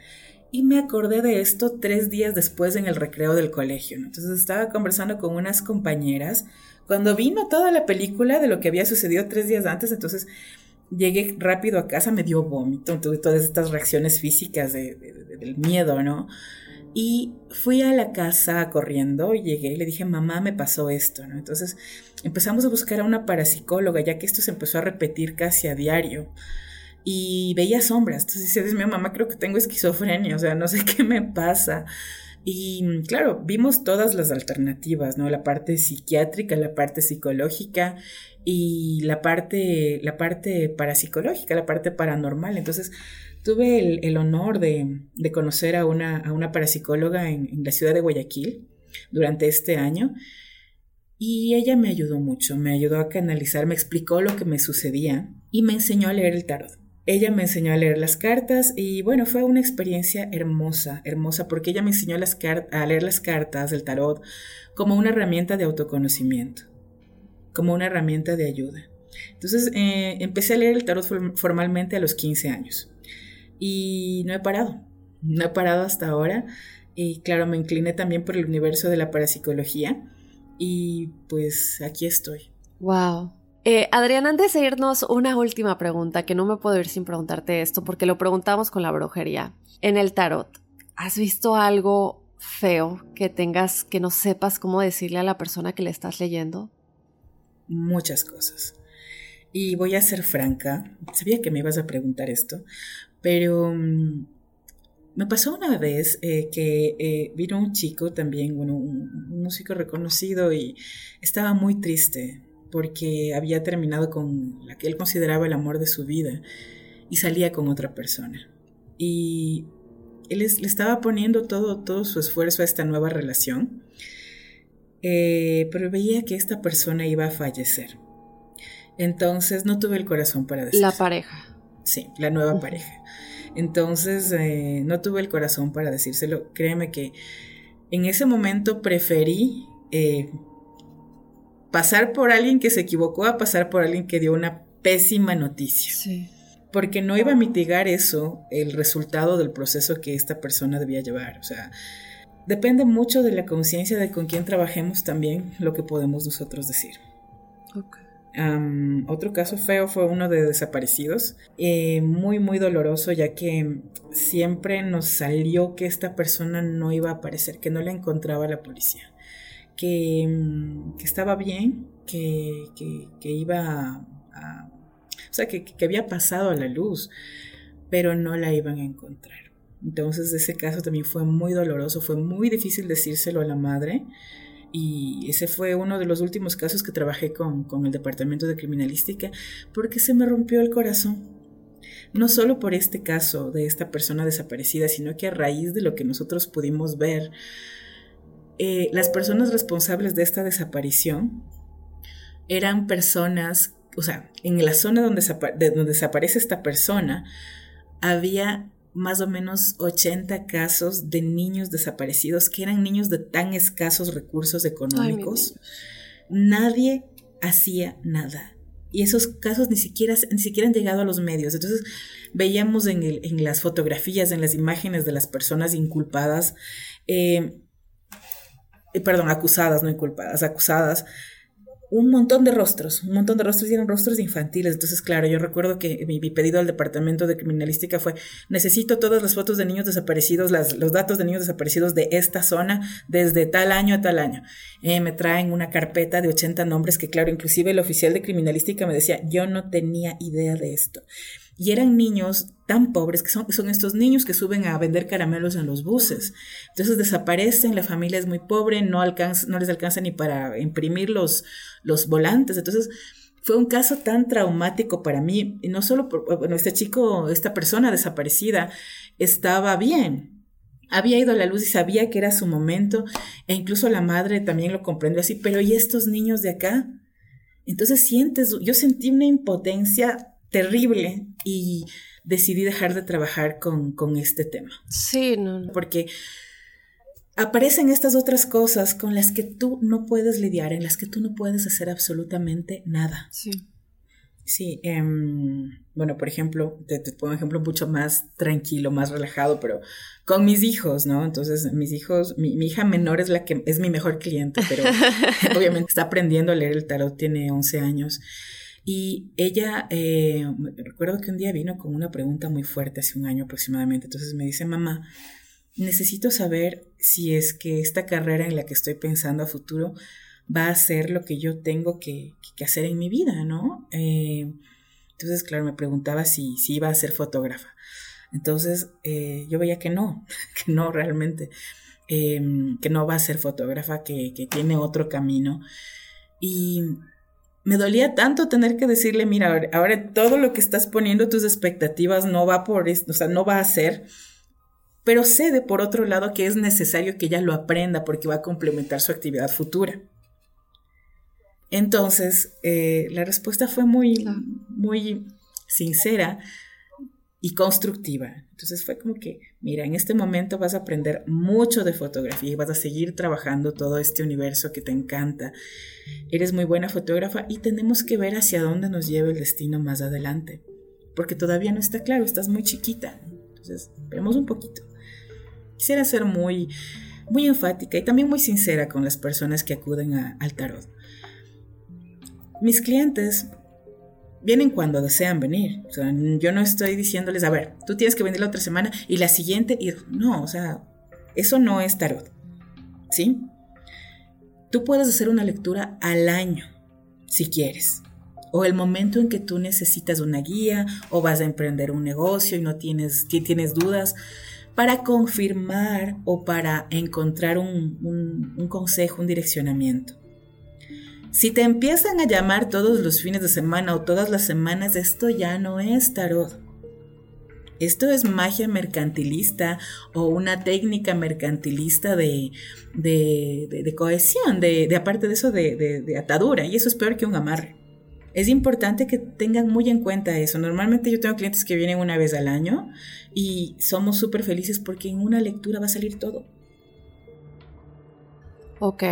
Y me acordé de esto tres días después en el recreo del colegio. Entonces estaba conversando con unas compañeras cuando vino toda la película de lo que había sucedido tres días antes. Entonces llegué rápido a casa, me dio vómito, tuve todas estas reacciones físicas del miedo, ¿no? Y fui a la casa corriendo y llegué y le dije, mamá, me pasó esto, ¿no? Entonces empezamos a buscar a una parapsicóloga, ya que esto se empezó a repetir casi a diario y veía sombras. Entonces decía, Dios mío, mamá, creo que tengo esquizofrenia, o sea, no sé qué me pasa. Y claro, vimos todas las alternativas, ¿no? La parte psiquiátrica, la parte psicológica y la parte, la parte parapsicológica, la parte paranormal. Entonces, tuve el, honor de, conocer a una, a una parapsicóloga en, en la ciudad de Guayaquil durante este año. Y ella me ayudó mucho, me ayudó a canalizar, me explicó lo que me sucedía y me enseñó a leer el tarot. Ella me enseñó a leer las cartas y bueno, fue una experiencia hermosa, hermosa, porque ella me enseñó a leer las cartas del tarot como una herramienta de autoconocimiento, como una herramienta de ayuda. Entonces eh, empecé a leer el tarot formalmente a los 15 años y no he parado, no he parado hasta ahora y claro, me incliné también por el universo de la parapsicología y pues aquí estoy. Wow. Eh, Adrián, antes de irnos, una última pregunta que no me puedo ir sin preguntarte esto porque lo preguntamos con la brujería. En el tarot, ¿has visto algo feo que tengas que no sepas cómo decirle a la persona que le estás leyendo? Muchas cosas. Y voy a ser franca, sabía que me ibas a preguntar esto, pero mm, me pasó una vez eh, que eh, vino un chico también, bueno, un, músico reconocido y estaba muy triste porque había terminado con la que él consideraba el amor de su vida y salía con otra persona. Y él le estaba poniendo todo, todo su esfuerzo a esta nueva relación, eh, pero veía que esta persona iba a fallecer. Entonces no tuve el corazón para decirlo. La pareja. Sí, la nueva pareja. Entonces eh, no tuve el corazón para decírselo. Créeme que en ese momento preferí eh, pasar por alguien que se equivocó a pasar por alguien que dio una pésima noticia. Sí. Porque no iba a mitigar eso el resultado del proceso que esta persona debía llevar. O sea, depende mucho de la conciencia de con quién trabajemos también lo que podemos nosotros decir. otro caso feo fue uno de desaparecidos, eh, muy muy doloroso ya que siempre nos salió que esta persona no iba a aparecer, que no la encontraba la policía. Mm, que, estaba bien, que, iba a, o sea, que, había pasado a la luz, pero no la iban a encontrar. Entonces ese caso también fue muy doloroso, fue muy difícil decírselo a la madre y ese fue uno de los últimos casos que trabajé con, con el departamento de criminalística porque se me rompió el corazón. No solo por este caso de esta persona desaparecida, sino que a raíz de lo que nosotros pudimos ver, eh, las personas responsables de esta desaparición eran personas, o sea, en la zona donde, donde desaparece esta persona, había más o menos 80 casos de niños desaparecidos, que eran niños de tan escasos recursos económicos. Nadie hacía nada. Y esos casos ni siquiera, ni siquiera han llegado a los medios. Entonces veíamos en, en las fotografías, en las imágenes de las personas inculpadas, eh, eh, perdón, acusadas, no inculpadas, acusadas, un montón de rostros, un montón de rostros y eran rostros infantiles. Entonces, claro, yo recuerdo que mi, pedido al departamento de criminalística fue, necesito todas las fotos de niños desaparecidos, las, los datos de niños desaparecidos de esta zona desde tal año a tal año. Eh, me traen una carpeta de 80 nombres que, claro, inclusive el oficial de criminalística me decía, yo no tenía idea de esto. Y eran niños tan pobres que son, son estos niños que suben a vender caramelos en los buses. Entonces desaparecen, la familia es muy pobre, no, alcanza, no les alcanza ni para imprimir los, los volantes. Entonces fue un caso tan traumático para mí. Y no solo, por, bueno, este chico, esta persona desaparecida estaba bien, había ido a la luz y sabía que era su momento, e incluso la madre también lo comprendió así, pero ¿y estos niños de acá? Entonces sientes, yo sentí una impotencia terrible y decidí dejar de trabajar con, este tema. Sí, no, Porque aparecen estas otras cosas con las que tú no puedes lidiar, en las que tú no puedes hacer absolutamente nada. Sí. Sí, em, bueno, por ejemplo, te, pongo un ejemplo mucho más tranquilo, más relajado, pero con mis hijos, ¿no? Entonces, mis hijos, mi, mi hija menor es la que es mi mejor cliente, pero obviamente está aprendiendo a leer el tarot, tiene 11 años. Y ella, eh, recuerdo que un día vino con una pregunta muy fuerte hace un año aproximadamente. Entonces me dice, mamá, necesito saber si es que esta carrera en la que estoy pensando a futuro va a ser lo que yo tengo que, hacer en mi vida, ¿no? Eh, entonces, claro, me preguntaba si, si, iba a ser fotógrafa. Entonces, eh, yo veía que no, que no realmente. em, que no va a ser fotógrafa, que, que tiene otro camino. Y me dolía tanto tener que decirle, mira, ahora, todo lo que estás poniendo tus expectativas no va por esto, o sea, no va a ser, pero sé de por otro lado que es necesario que ella lo aprenda porque va a complementar su actividad futura. Entonces, eh, la respuesta fue muy, muy sincera y constructiva. Entonces fue como que, mira, en este momento vas a aprender mucho de fotografía y vas a seguir trabajando todo este universo que te encanta. Eres muy buena fotógrafa y tenemos que ver hacia dónde nos lleva el destino más adelante, porque todavía no está claro, estás muy chiquita. Entonces, vemos un poquito. Quisiera ser muy, muy enfática y también muy sincera con las personas que acuden al tarot. Mis clientes vienen cuando desean venir. Yo no estoy diciéndoles, a ver, tú tienes que venir la otra semana y la siguiente ir. No, o sea, eso no es tarot. ¿Sí? Tú puedes hacer una lectura al año, si quieres. O el momento en que tú necesitas una guía o vas a emprender un negocio y no tienes, tienes dudas para confirmar o para encontrar un consejo, un direccionamiento. Si te empiezan a llamar todos los fines de semana o todas las semanas, esto ya no es tarot. Esto es magia mercantilista o una técnica mercantilista de, de, cohesión, de, aparte de eso, de, atadura. Y eso es peor que un amarre. Es importante que tengan muy en cuenta eso. Normalmente yo tengo clientes que vienen una vez al año y somos súper felices porque en una lectura va a salir todo. Ok,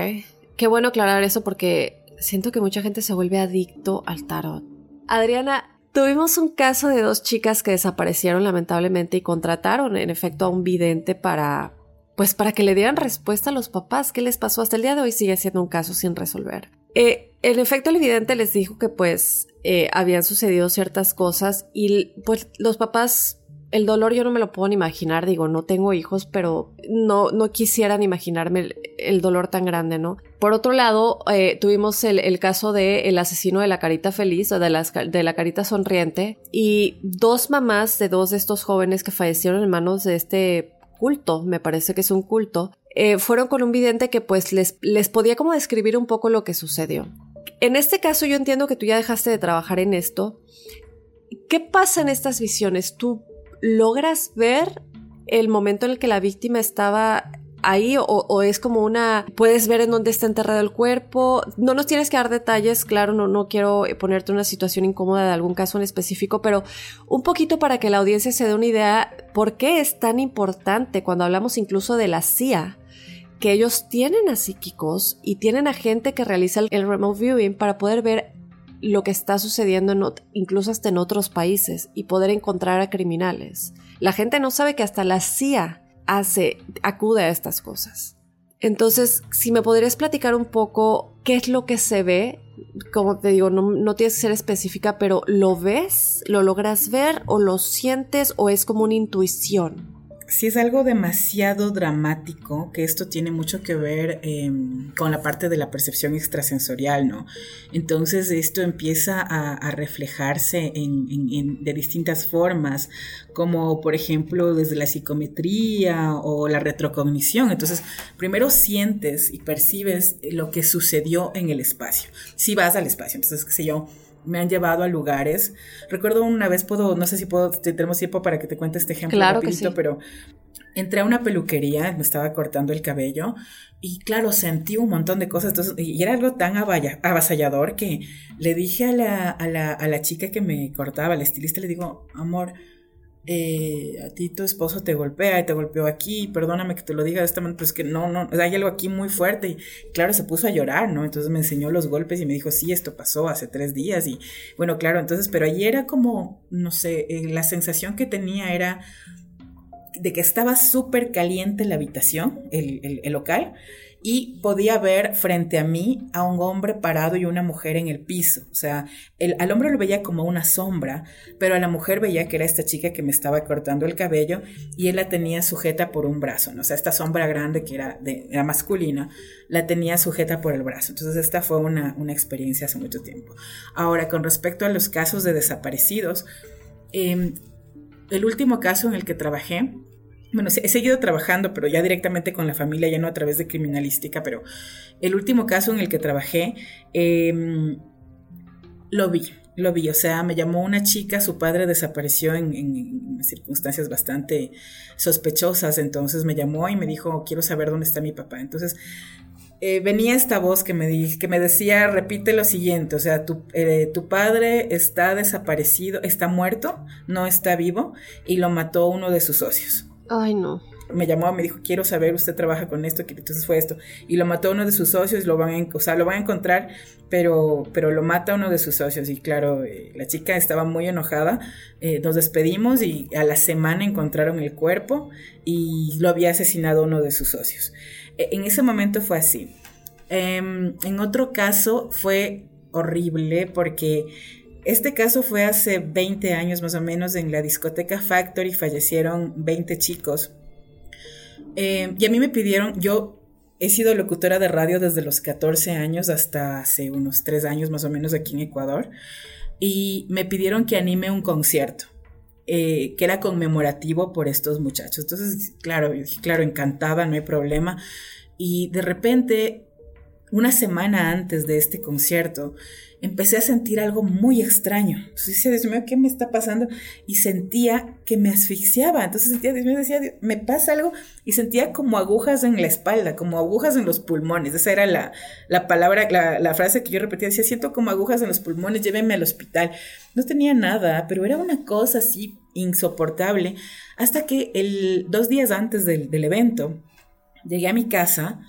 qué bueno aclarar eso porque siento que mucha gente se vuelve adicto al tarot. Adriana, tuvimos un caso de dos chicas que desaparecieron lamentablemente y contrataron en efecto a un vidente para, pues para que le dieran respuesta a los papás. ¿Qué les pasó? Hasta el día de hoy sigue siendo un caso sin resolver. Eh, en efecto, el vidente les dijo que pues eh, habían sucedido ciertas cosas y pues los papás el dolor yo no me lo puedo ni imaginar, digo, no tengo hijos, pero no, no quisiera ni imaginarme el, dolor tan grande, ¿no? Por otro lado, eh, tuvimos el, caso del el asesino de la carita feliz o de, de la carita sonriente y dos mamás de dos de estos jóvenes que fallecieron en manos de este culto, me parece que es un culto, eh, fueron con un vidente que pues les, les podía como describir un poco lo que sucedió. En este caso yo entiendo que tú ya dejaste de trabajar en esto. ¿Qué pasa en estas visiones? ¿Tú logras ver el momento en el que la víctima estaba ahí o, es como una puedes ver en dónde está enterrado el cuerpo. No nos tienes que dar detalles claro no no quiero ponerte una situación incómoda de algún caso en específico pero un poquito para que la audiencia se dé una idea por qué es tan importante cuando hablamos incluso de la CIA que ellos tienen a psíquicos y tienen a gente que realiza el remote viewing para poder ver lo que está sucediendo incluso hasta en otros países y poder encontrar a criminales. La gente no sabe que hasta la CIA hace, acude a estas cosas. Entonces, si me podrías platicar un poco qué es lo que se ve, como te digo, no, no tienes que ser específica, pero ¿lo ves? ¿Lo logras ver? ¿O lo sientes? ¿O es como una intuición? Si es algo demasiado dramático, que esto tiene mucho que ver em, con la parte de la percepción extrasensorial, ¿no? Entonces esto empieza a, reflejarse en, de distintas formas, como por ejemplo desde la psicometría o la retrocognición. Entonces, primero sientes y percibes lo que sucedió en el espacio. Si vas al espacio, entonces, qué sé yo, me han llevado a lugares. Recuerdo una vez, puedo, no sé si puedo, tenemos tiempo para que te cuente este ejemplo claro rapidito, pero entré a una peluquería, me estaba cortando el cabello y claro, sentí un montón de cosas, entonces, y era algo tan avasallador que le dije a la, a la, a la chica que me cortaba, al estilista, le digo, amor, eh, a ti tu esposo te golpea y te golpeó aquí, perdóname que te lo diga de esta manera, pero es que no, no, hay algo aquí muy fuerte y claro, se puso a llorar, ¿no? Entonces me enseñó los golpes y me dijo, sí, esto pasó hace tres días y bueno, claro, entonces, pero allí era como, no sé, eh, la sensación que tenía era de que estaba súper caliente la habitación, el, el local, y podía ver frente a mí a un hombre parado y una mujer en el piso. O sea, el, al hombre lo veía como una sombra, pero a la mujer veía que era esta chica que me estaba cortando el cabello y él la tenía sujeta por un brazo. ¿no? O sea, esta sombra grande que era, de, era masculina, la tenía sujeta por el brazo. Entonces, esta fue una, una experiencia hace mucho tiempo. Ahora, con respecto a los casos de desaparecidos, em, el último caso en el que trabajé, bueno, he seguido trabajando, pero ya directamente con la familia, ya no a través de criminalística, pero el último caso en el que trabajé, em, lo vi, lo vi, o sea, me llamó una chica, su padre desapareció en, circunstancias bastante sospechosas, entonces me llamó y me dijo, quiero saber dónde está mi papá. Entonces eh, venía esta voz que me, que me decía, repite lo siguiente, o sea, tu, eh, tu padre está desaparecido, está muerto, no está vivo, y lo mató uno de sus socios. Ay, no. Me llamó, me dijo, quiero saber, usted trabaja con esto, entonces fue esto. Y lo mató uno de sus socios, lo van a, o sea, lo van a encontrar, pero, pero lo mata uno de sus socios. Y claro, eh, la chica estaba muy enojada. Eh, nos despedimos y a la semana encontraron el cuerpo y lo había asesinado uno de sus socios. E, en ese momento fue así. Em, en otro caso fue horrible porque este caso fue hace 20 años más o menos en la discoteca Factory, fallecieron 20 chicos. Eh, y a mí me pidieron, yo he sido locutora de radio desde los 14 años hasta hace unos 3 años más o menos aquí en Ecuador, y me pidieron que anime un concierto. Eh, que era conmemorativo por estos muchachos. Entonces, claro, claro, encantada, no hay problema. Y de repente, una semana antes de este concierto, empecé a sentir algo muy extraño. Entonces decía, Dios mío, ¿qué me está pasando? Y sentía que me asfixiaba. Entonces sentía, Dios mío, decía, me pasa algo. Y sentía como agujas en la espalda, como agujas en los pulmones. Esa era la, la palabra, la, frase que yo repetía. Decía, siento como agujas en los pulmones, llévenme al hospital. No tenía nada, pero era una cosa así insoportable. Hasta que el, dos días antes del, del evento, llegué a mi casa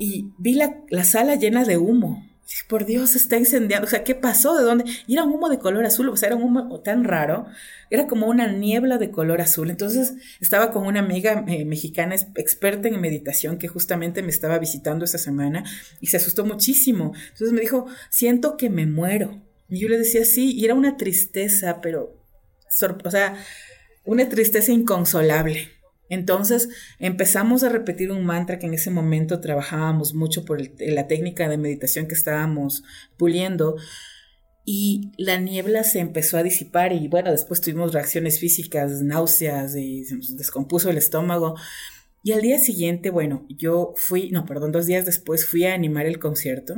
y vi la, la sala llena de humo por Dios, está incendiando. O sea, ¿qué pasó? ¿De dónde? Y era un humo de color azul, o sea, era un humo tan raro. Era como una niebla de color azul. Entonces, estaba con una amiga eh, mexicana experta en meditación que justamente me estaba visitando esta semana y se asustó muchísimo. Entonces me dijo, siento que me muero. Y yo le decía, sí, y era una tristeza, pero, o sea, una tristeza inconsolable. Entonces empezamos a repetir un mantra que en ese momento trabajábamos mucho por la técnica de meditación que estábamos puliendo y la niebla se empezó a disipar y bueno, después tuvimos reacciones físicas, náuseas y se nos descompuso el estómago. Y al día siguiente, bueno, yo fui, no, perdón, dos días después fui a animar el concierto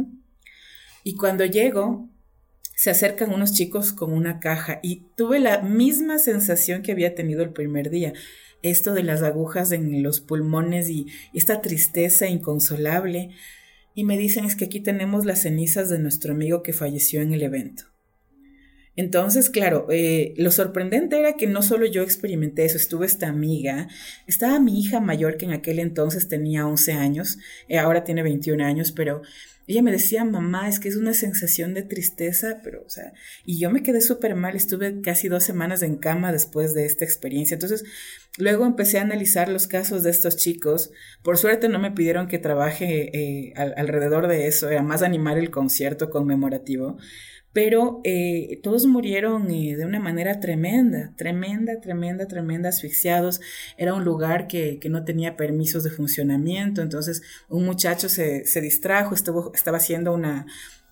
y cuando llego se acercan unos chicos con una caja y tuve la misma sensación que había tenido el primer día esto de las agujas en los pulmones y, esta tristeza inconsolable. Y me dicen es que aquí tenemos las cenizas de nuestro amigo que falleció en el evento. Entonces, claro, eh, lo sorprendente era que no solo yo experimenté eso, estuvo esta amiga, estaba mi hija mayor que en aquel entonces tenía 11 años, eh, ahora tiene 21 años, pero ella me decía, mamá, es que es una sensación de tristeza, pero, o sea, y yo me quedé súper mal, estuve casi dos semanas en cama después de esta experiencia. Entonces, luego empecé a analizar los casos de estos chicos. Por suerte no me pidieron que trabaje eh, alrededor de eso, era más animar el concierto conmemorativo pero eh, todos murieron eh, de una manera tremenda, tremenda, tremenda, tremenda, asfixiados. Era un lugar que, que no tenía permisos de funcionamiento, entonces un muchacho se, se distrajo, estuvo, estaba haciendo una,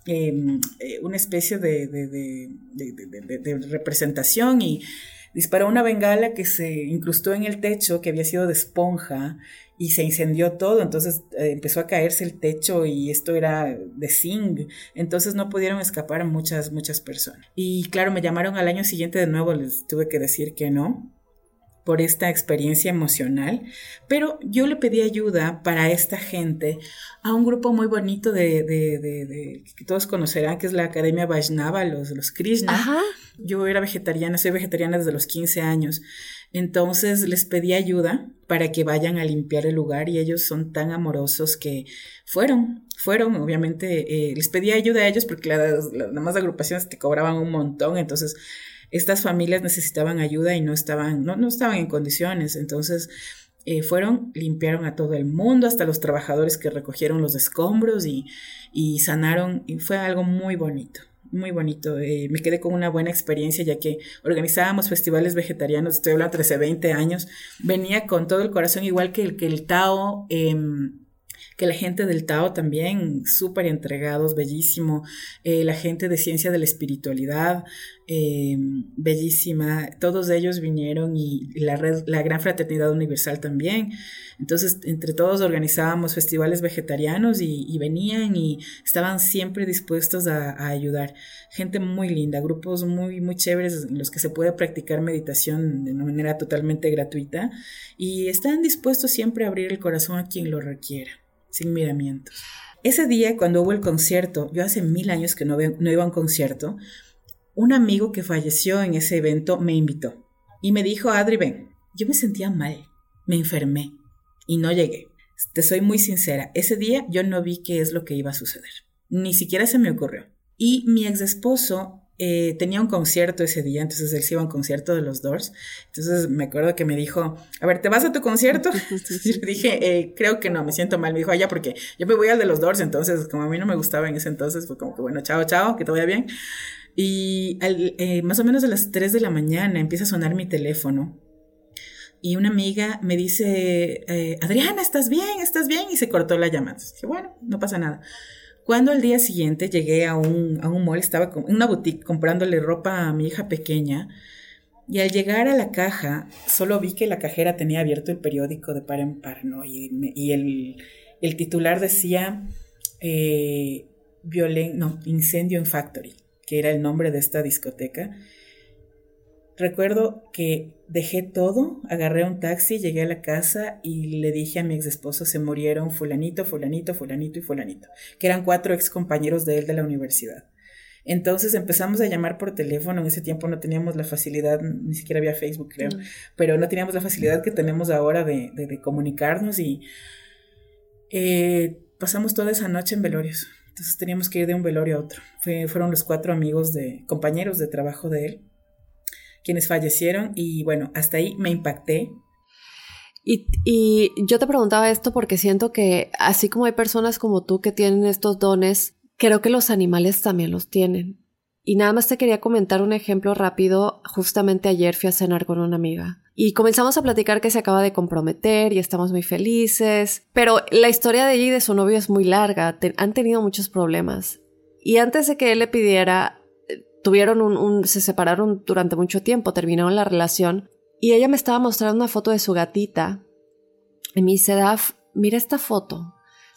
em, eh, una especie de, de, de, de representación y disparó una bengala que se incrustó en el techo, que había sido de esponja, y se incendió todo, entonces eh, empezó a caerse el techo y esto era de zinc, entonces no pudieron escapar muchas, muchas personas. Y claro, me llamaron al año siguiente de nuevo, les tuve que decir que no por esta experiencia emocional, pero yo le pedí ayuda para esta gente a un grupo muy bonito de, que todos conocerán, que es la Academia Vaishnava, los, los Krishna. Yo era vegetariana, soy vegetariana desde los 15 años. Entonces les pedí ayuda para que vayan a limpiar el lugar y ellos son tan amorosos que fueron, fueron, obviamente, eh, les pedí ayuda a ellos porque las, demás agrupaciones te cobraban un montón, entonces estas familias necesitaban ayuda y no estaban, no, no estaban en condiciones, entonces eh, fueron, limpiaron a todo el mundo, hasta los trabajadores que recogieron los escombros y, y sanaron, y fue algo muy bonito muy bonito. Eh, me quedé con una buena experiencia ya que organizábamos festivales vegetarianos, estoy hablando de 13, 20 años. Venía con todo el corazón, igual que el, que el Tao. Em, que la gente del Tao también, súper entregados, bellísimo, eh, la gente de ciencia de la espiritualidad, eh, bellísima, todos ellos vinieron y la, red, la Gran Fraternidad Universal también. Entonces, entre todos organizábamos festivales vegetarianos y, venían y estaban siempre dispuestos a, a, ayudar. Gente muy linda, grupos muy, muy chéveres en los que se puede practicar meditación de una manera totalmente gratuita y están dispuestos siempre a abrir el corazón a quien lo requiera, sin miramientos. Ese día, cuando hubo el concierto, yo hace mil años que no, iba a un concierto, un amigo que falleció en ese evento me invitó y me dijo, Adri, ven, yo me sentía mal, me enfermé y no llegué. Te soy muy sincera, ese día yo no vi qué es lo que iba a suceder, ni siquiera se me ocurrió. Y mi ex esposo eh, tenía un concierto ese día, entonces él se iba a un concierto de los Doors. Entonces me acuerdo que me dijo, a ver, ¿te vas a tu concierto? yo le dije, eh, creo que no, me siento mal. Me dijo, allá, ah, porque yo me voy al de los Doors, entonces como a mí no me gustaba en ese entonces, fue como que bueno, chao, chao, que te vaya bien. Y eh, más o menos a las 3 de la mañana empieza a sonar mi teléfono. Y una amiga me dice, eh, Adriana, ¿estás bien? ¿Estás bien? Y se cortó la llamada. Dije, bueno, no pasa nada. Cuando al día siguiente llegué a un, a un mall, estaba en una boutique comprándole ropa a mi hija pequeña. Y al llegar a la caja, solo vi que la cajera tenía abierto el periódico de par en par. Y, el, el, titular decía, eh, no, incendio en Factory que era el nombre de esta discoteca. Recuerdo que dejé todo, agarré un taxi, llegué a la casa y le dije a mi ex esposo se murieron fulanito, fulanito, fulanito y fulanito, que eran cuatro ex compañeros de él de la universidad. Entonces empezamos a llamar por teléfono, en ese tiempo no teníamos la facilidad, ni siquiera había Facebook creo, mm. pero no teníamos la facilidad que tenemos ahora de, comunicarnos y eh, pasamos toda esa noche en velorios. Entonces teníamos que ir de un velorio a otro. fueron los cuatro amigos de, compañeros de trabajo de él, quienes fallecieron y bueno, hasta ahí me impacté. Y, yo te preguntaba esto porque siento que así como hay personas como tú que tienen estos dones, creo que los animales también los tienen. Y nada más te quería comentar un ejemplo rápido. Justamente ayer fui a cenar con una amiga y comenzamos a platicar que se acaba de comprometer y estamos muy felices. Pero la historia de ella y de su novio es muy larga. han tenido muchos problemas. Y antes de que él le pidiera, tuvieron un, se separaron durante mucho tiempo, terminaron la relación. Y ella me estaba mostrando una foto de su gatita. Y me dice, Daf, mira esta foto.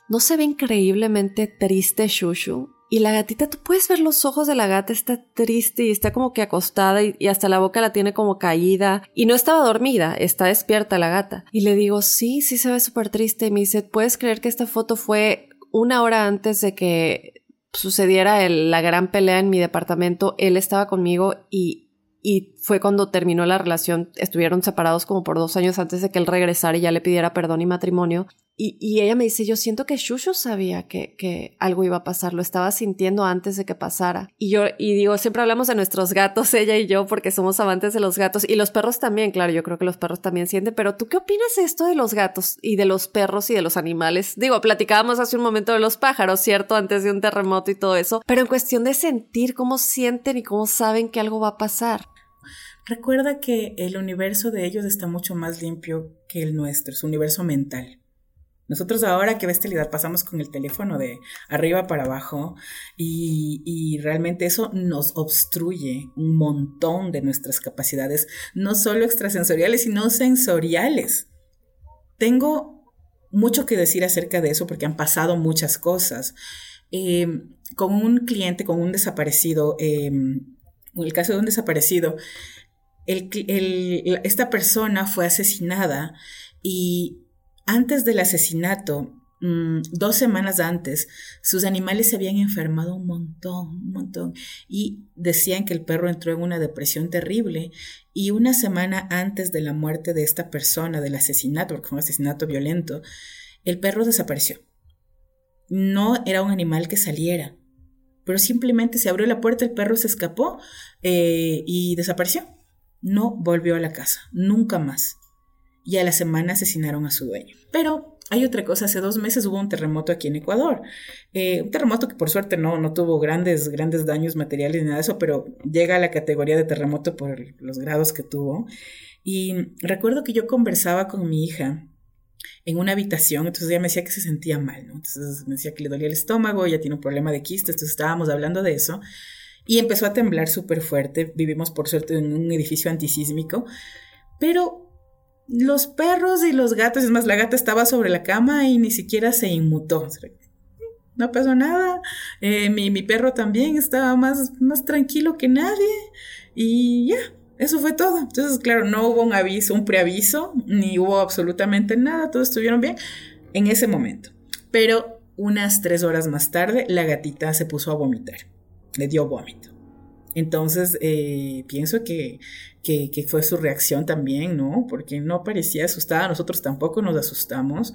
¿No se ve increíblemente triste Shushu? Y la gatita, tú puedes ver los ojos de la gata, está triste y está como que acostada y, hasta la boca la tiene como caída. Y no estaba dormida, está despierta la gata. Y le digo, sí, sí se ve súper triste. Y me dice, ¿puedes creer que esta foto fue una hora antes de que sucediera la gran pelea en mi departamento? Él estaba conmigo y, y fue cuando terminó la relación. Estuvieron separados como por dos años antes de que él regresara y ya le pidiera perdón y matrimonio. Y, ella me dice, yo siento que Shushu sabía que, que, algo iba a pasar, lo estaba sintiendo antes de que pasara. Y yo, y digo, siempre hablamos de nuestros gatos, ella y yo, porque somos amantes de los gatos. Y los perros también, claro, yo creo que los perros también sienten. Pero ¿tú qué opinas de esto de los gatos y de los perros y de los animales? Digo, platicábamos hace un momento de los pájaros, ¿cierto? Antes de un terremoto y todo eso. Pero en cuestión de sentir cómo sienten y cómo saben que algo va a pasar. Recuerda que el universo de ellos está mucho más limpio que el nuestro, su universo mental. Nosotros ahora que bestialidad pasamos con el teléfono de arriba para abajo y, realmente eso nos obstruye un montón de nuestras capacidades, no solo extrasensoriales, sino sensoriales. Tengo mucho que decir acerca de eso porque han pasado muchas cosas. Em, con un cliente, con un desaparecido, en em, el caso de un desaparecido, esta persona fue asesinada y antes del asesinato, mm, dos semanas antes, sus animales se habían enfermado un montón, un montón, y decían que el perro entró en una depresión terrible. Y una semana antes de la muerte de esta persona, del asesinato, porque fue un asesinato violento, el perro desapareció. No era un animal que saliera, pero simplemente se abrió la puerta, el perro se escapó eh, y desapareció. No volvió a la casa, nunca más y a la semana asesinaron a su dueño. Pero hay otra cosa, hace dos meses hubo un terremoto aquí en Ecuador. Eh, un terremoto que por suerte no, no tuvo grandes, grandes daños materiales ni nada de eso, pero llega a la categoría de terremoto por los grados que tuvo. Y recuerdo que yo conversaba con mi hija en una habitación, entonces ella me decía que se sentía mal, ¿no? Me decía que le dolía el estómago, ella tiene un problema de quiste, entonces estábamos hablando de eso y empezó a temblar súper fuerte. Vivimos por suerte en un edificio antisísmico, pero los perros y los gatos, es más, la gata estaba sobre la cama y ni siquiera se inmutó. No pasó nada. Eh, mi, mi, perro también estaba más, más tranquilo que nadie. Y ya, eso fue todo. Entonces, claro, no hubo un aviso, un preaviso, ni hubo absolutamente nada, todos estuvieron bien en ese momento. Pero unas tres horas más tarde, la gatita se puso a vomitar, le dio vómito. Entonces, eh, pienso que, que, fue su reacción también, ¿no? Porque no parecía asustada, nosotros tampoco nos asustamos.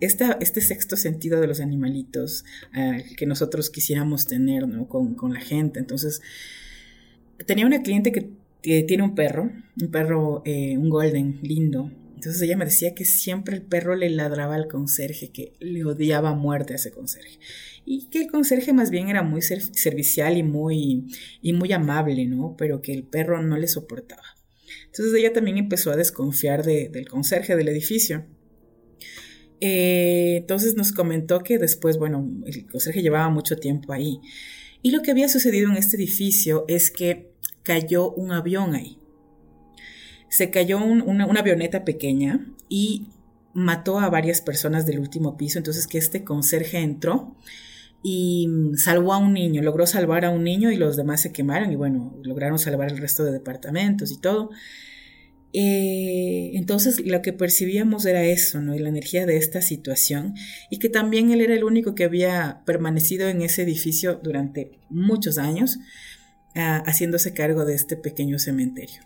Este sexto sentido de los animalitos ah, que nosotros quisiéramos tener, ¿no? Con, con la gente. Entonces, tenía una cliente que tiene un perro, un perro, eh, un golden, lindo. Entonces ella me decía que siempre el perro le ladraba al conserje, que le odiaba a muerte a ese conserje. Y que el conserje más bien era muy servicial y muy, y muy amable, ¿no? Pero que el perro no le soportaba. Entonces ella también empezó a desconfiar del conserje del edificio. Eh, entonces nos comentó que después, bueno, el conserje llevaba mucho tiempo ahí. Y lo que había sucedido en este edificio es que cayó un avión ahí. Se cayó una, avioneta pequeña y mató a varias personas del último piso, entonces que este conserje entró y salvó a un niño, logró salvar a un niño y los demás se quemaron y bueno, lograron salvar el resto de departamentos y todo. Eh, entonces lo que percibíamos era eso, ¿no? Y la energía de esta situación y que también él era el único que había permanecido en ese edificio durante muchos años haciéndose cargo de este pequeño cementerio.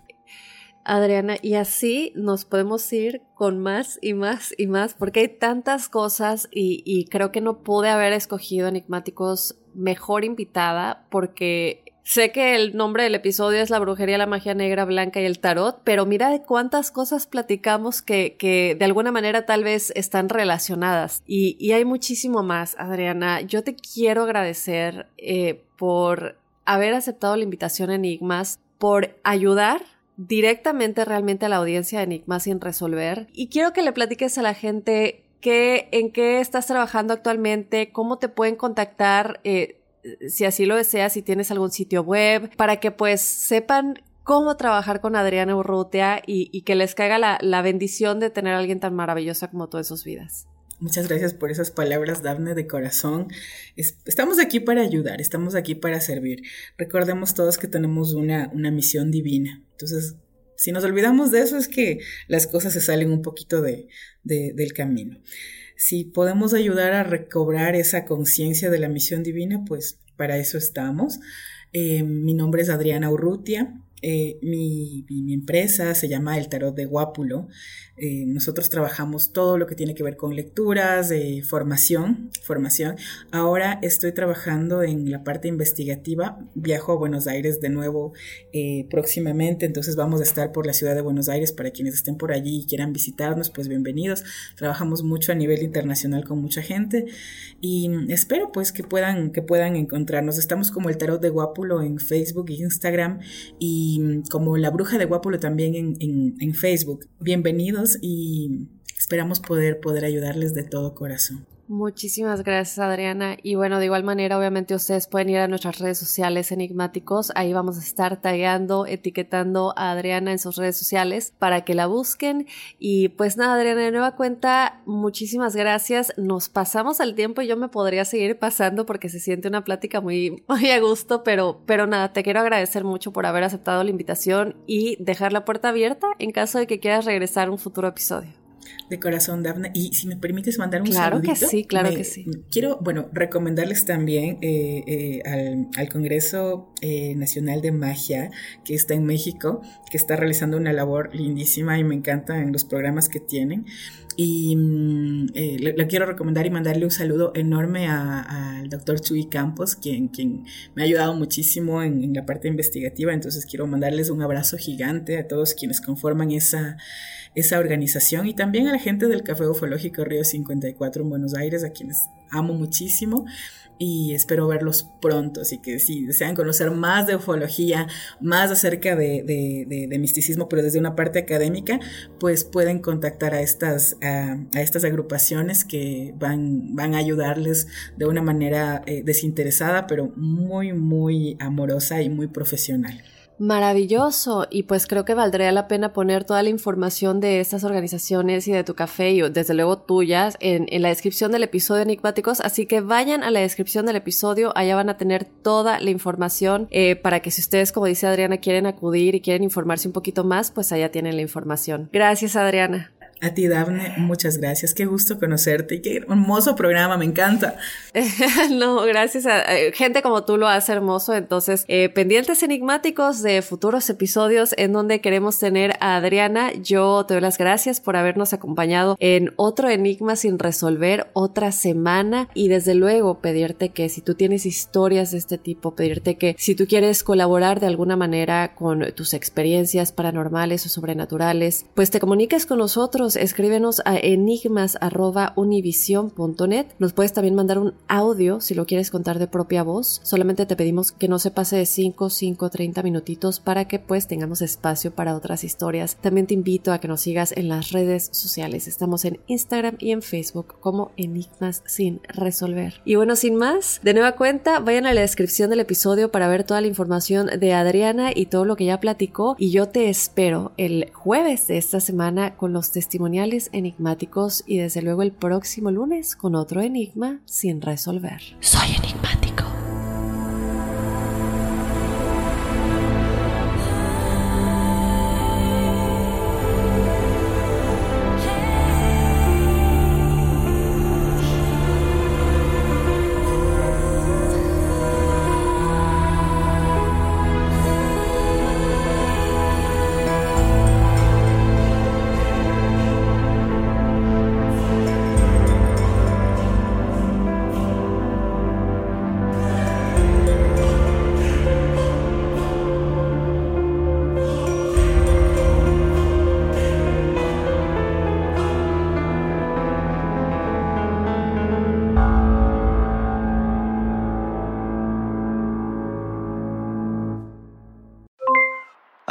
Adriana, y así nos podemos ir con más y más y más, porque hay tantas cosas y, creo que no pude haber escogido enigmáticos mejor invitada, porque sé que el nombre del episodio es La brujería, la magia negra, blanca y el tarot, pero mira de cuántas cosas platicamos que, que de alguna manera tal vez están relacionadas. Y, hay muchísimo más, Adriana. Yo te quiero agradecer eh, por haber aceptado la invitación a Enigmas, por ayudar directamente realmente a la audiencia de Enigmas sin resolver. Y quiero que le platiques a la gente qué, en qué estás trabajando actualmente, cómo te pueden contactar, eh, si así lo deseas, si tienes algún sitio web, para que pues sepan cómo trabajar con Adriana Urrutia y, que les caiga la, la bendición de tener a alguien tan maravillosa como tú en sus vidas. Muchas gracias por esas palabras, Dafne, de corazón. estamos aquí para ayudar, estamos aquí para servir. Recordemos todos que tenemos una, una misión divina. Entonces, si nos olvidamos de eso es que las cosas se salen un poquito de, del camino. Si podemos ayudar a recobrar esa conciencia de la misión divina, pues para eso estamos. Eh, mi nombre es Adriana Urrutia. Eh, mi, empresa se llama El Tarot de Guápulo. Eh, nosotros trabajamos todo lo que tiene que ver con lecturas, de formación, formación. Ahora estoy trabajando en la parte investigativa. Viajo a Buenos Aires de nuevo eh, próximamente, entonces vamos a estar por la ciudad de Buenos Aires para quienes estén por allí y quieran visitarnos, pues bienvenidos. Trabajamos mucho a nivel internacional con mucha gente y espero pues que puedan que puedan encontrarnos. Estamos como el Tarot de Guápulo en Facebook e Instagram y como la Bruja de Guápulo también en, en Facebook. Bienvenidos y esperamos poder, poder ayudarles de todo corazón. Muchísimas gracias Adriana. Y bueno de igual manera obviamente ustedes pueden ir a nuestras redes sociales enigmáticos. Ahí vamos a estar tagueando etiquetando a Adriana en sus redes sociales para que la busquen. Y pues nada Adriana de nueva cuenta muchísimas gracias. Nos pasamos al tiempo y yo me podría seguir pasando porque se siente una plática muy muy a gusto pero pero nada te quiero agradecer mucho por haber aceptado la invitación y dejar la puerta abierta en caso de que quieras regresar un futuro episodio de corazón, Dafne. Y si me permites mandar un claro Claro que sí, claro que sí. Quiero, bueno, recomendarles también eh, eh, al, al, Congreso eh, Nacional de Magia que está en México, que está realizando una labor lindísima y me encanta en los programas que tienen. Y mm, le, quiero recomendar y mandarle un saludo enorme al doctor Chuy Campos, quien, quien me ha ayudado muchísimo en, en la parte investigativa. Entonces quiero mandarles un abrazo gigante a todos quienes conforman esa, esa organización y también a la gente del Café Ufológico Río 54 en Buenos Aires, a quienes amo muchísimo y espero verlos pronto. Así que si desean conocer más de ufología, más acerca de, misticismo, pero desde una parte académica, pues pueden contactar a estas, a, estas agrupaciones que van, van a ayudarles de una manera eh, desinteresada, pero muy, muy amorosa y muy profesional. Maravilloso. Y pues creo que valdría la pena poner toda la información de estas organizaciones y de tu café y desde luego tuyas en, la descripción del episodio enigmáticos. Así que vayan a la descripción del episodio. Allá van a tener toda la información eh, para que si ustedes, como dice Adriana, quieren acudir y quieren informarse un poquito más, pues allá tienen la información. Gracias, Adriana. A ti, Dafne, muchas gracias. Qué gusto conocerte y qué hermoso programa, me encanta. no, gracias a gente como tú lo hace hermoso. Entonces, eh, pendientes enigmáticos de futuros episodios en donde queremos tener a Adriana. Yo te doy las gracias por habernos acompañado en otro enigma sin resolver, otra semana. Y desde luego, pedirte que si tú tienes historias de este tipo, pedirte que si tú quieres colaborar de alguna manera con tus experiencias paranormales o sobrenaturales, pues te comuniques con escríbenos a enigmas.univision.net. Nos puedes también mandar un audio si lo quieres contar de propia voz. Solamente te pedimos que no se pase de 5, 5, 30 minutitos para que pues tengamos espacio para otras historias. También te invito a que nos sigas en las redes sociales. Estamos en Instagram y en Facebook como Enigmas sin resolver. Y bueno, sin más, de nueva cuenta, vayan a la descripción del episodio para ver toda la información de Adriana y todo lo que ya platicó. Y yo te espero el jueves de esta semana con los testimonios testimoniales enigmáticos y desde luego el próximo lunes con otro enigma sin resolver. Soy enigmático.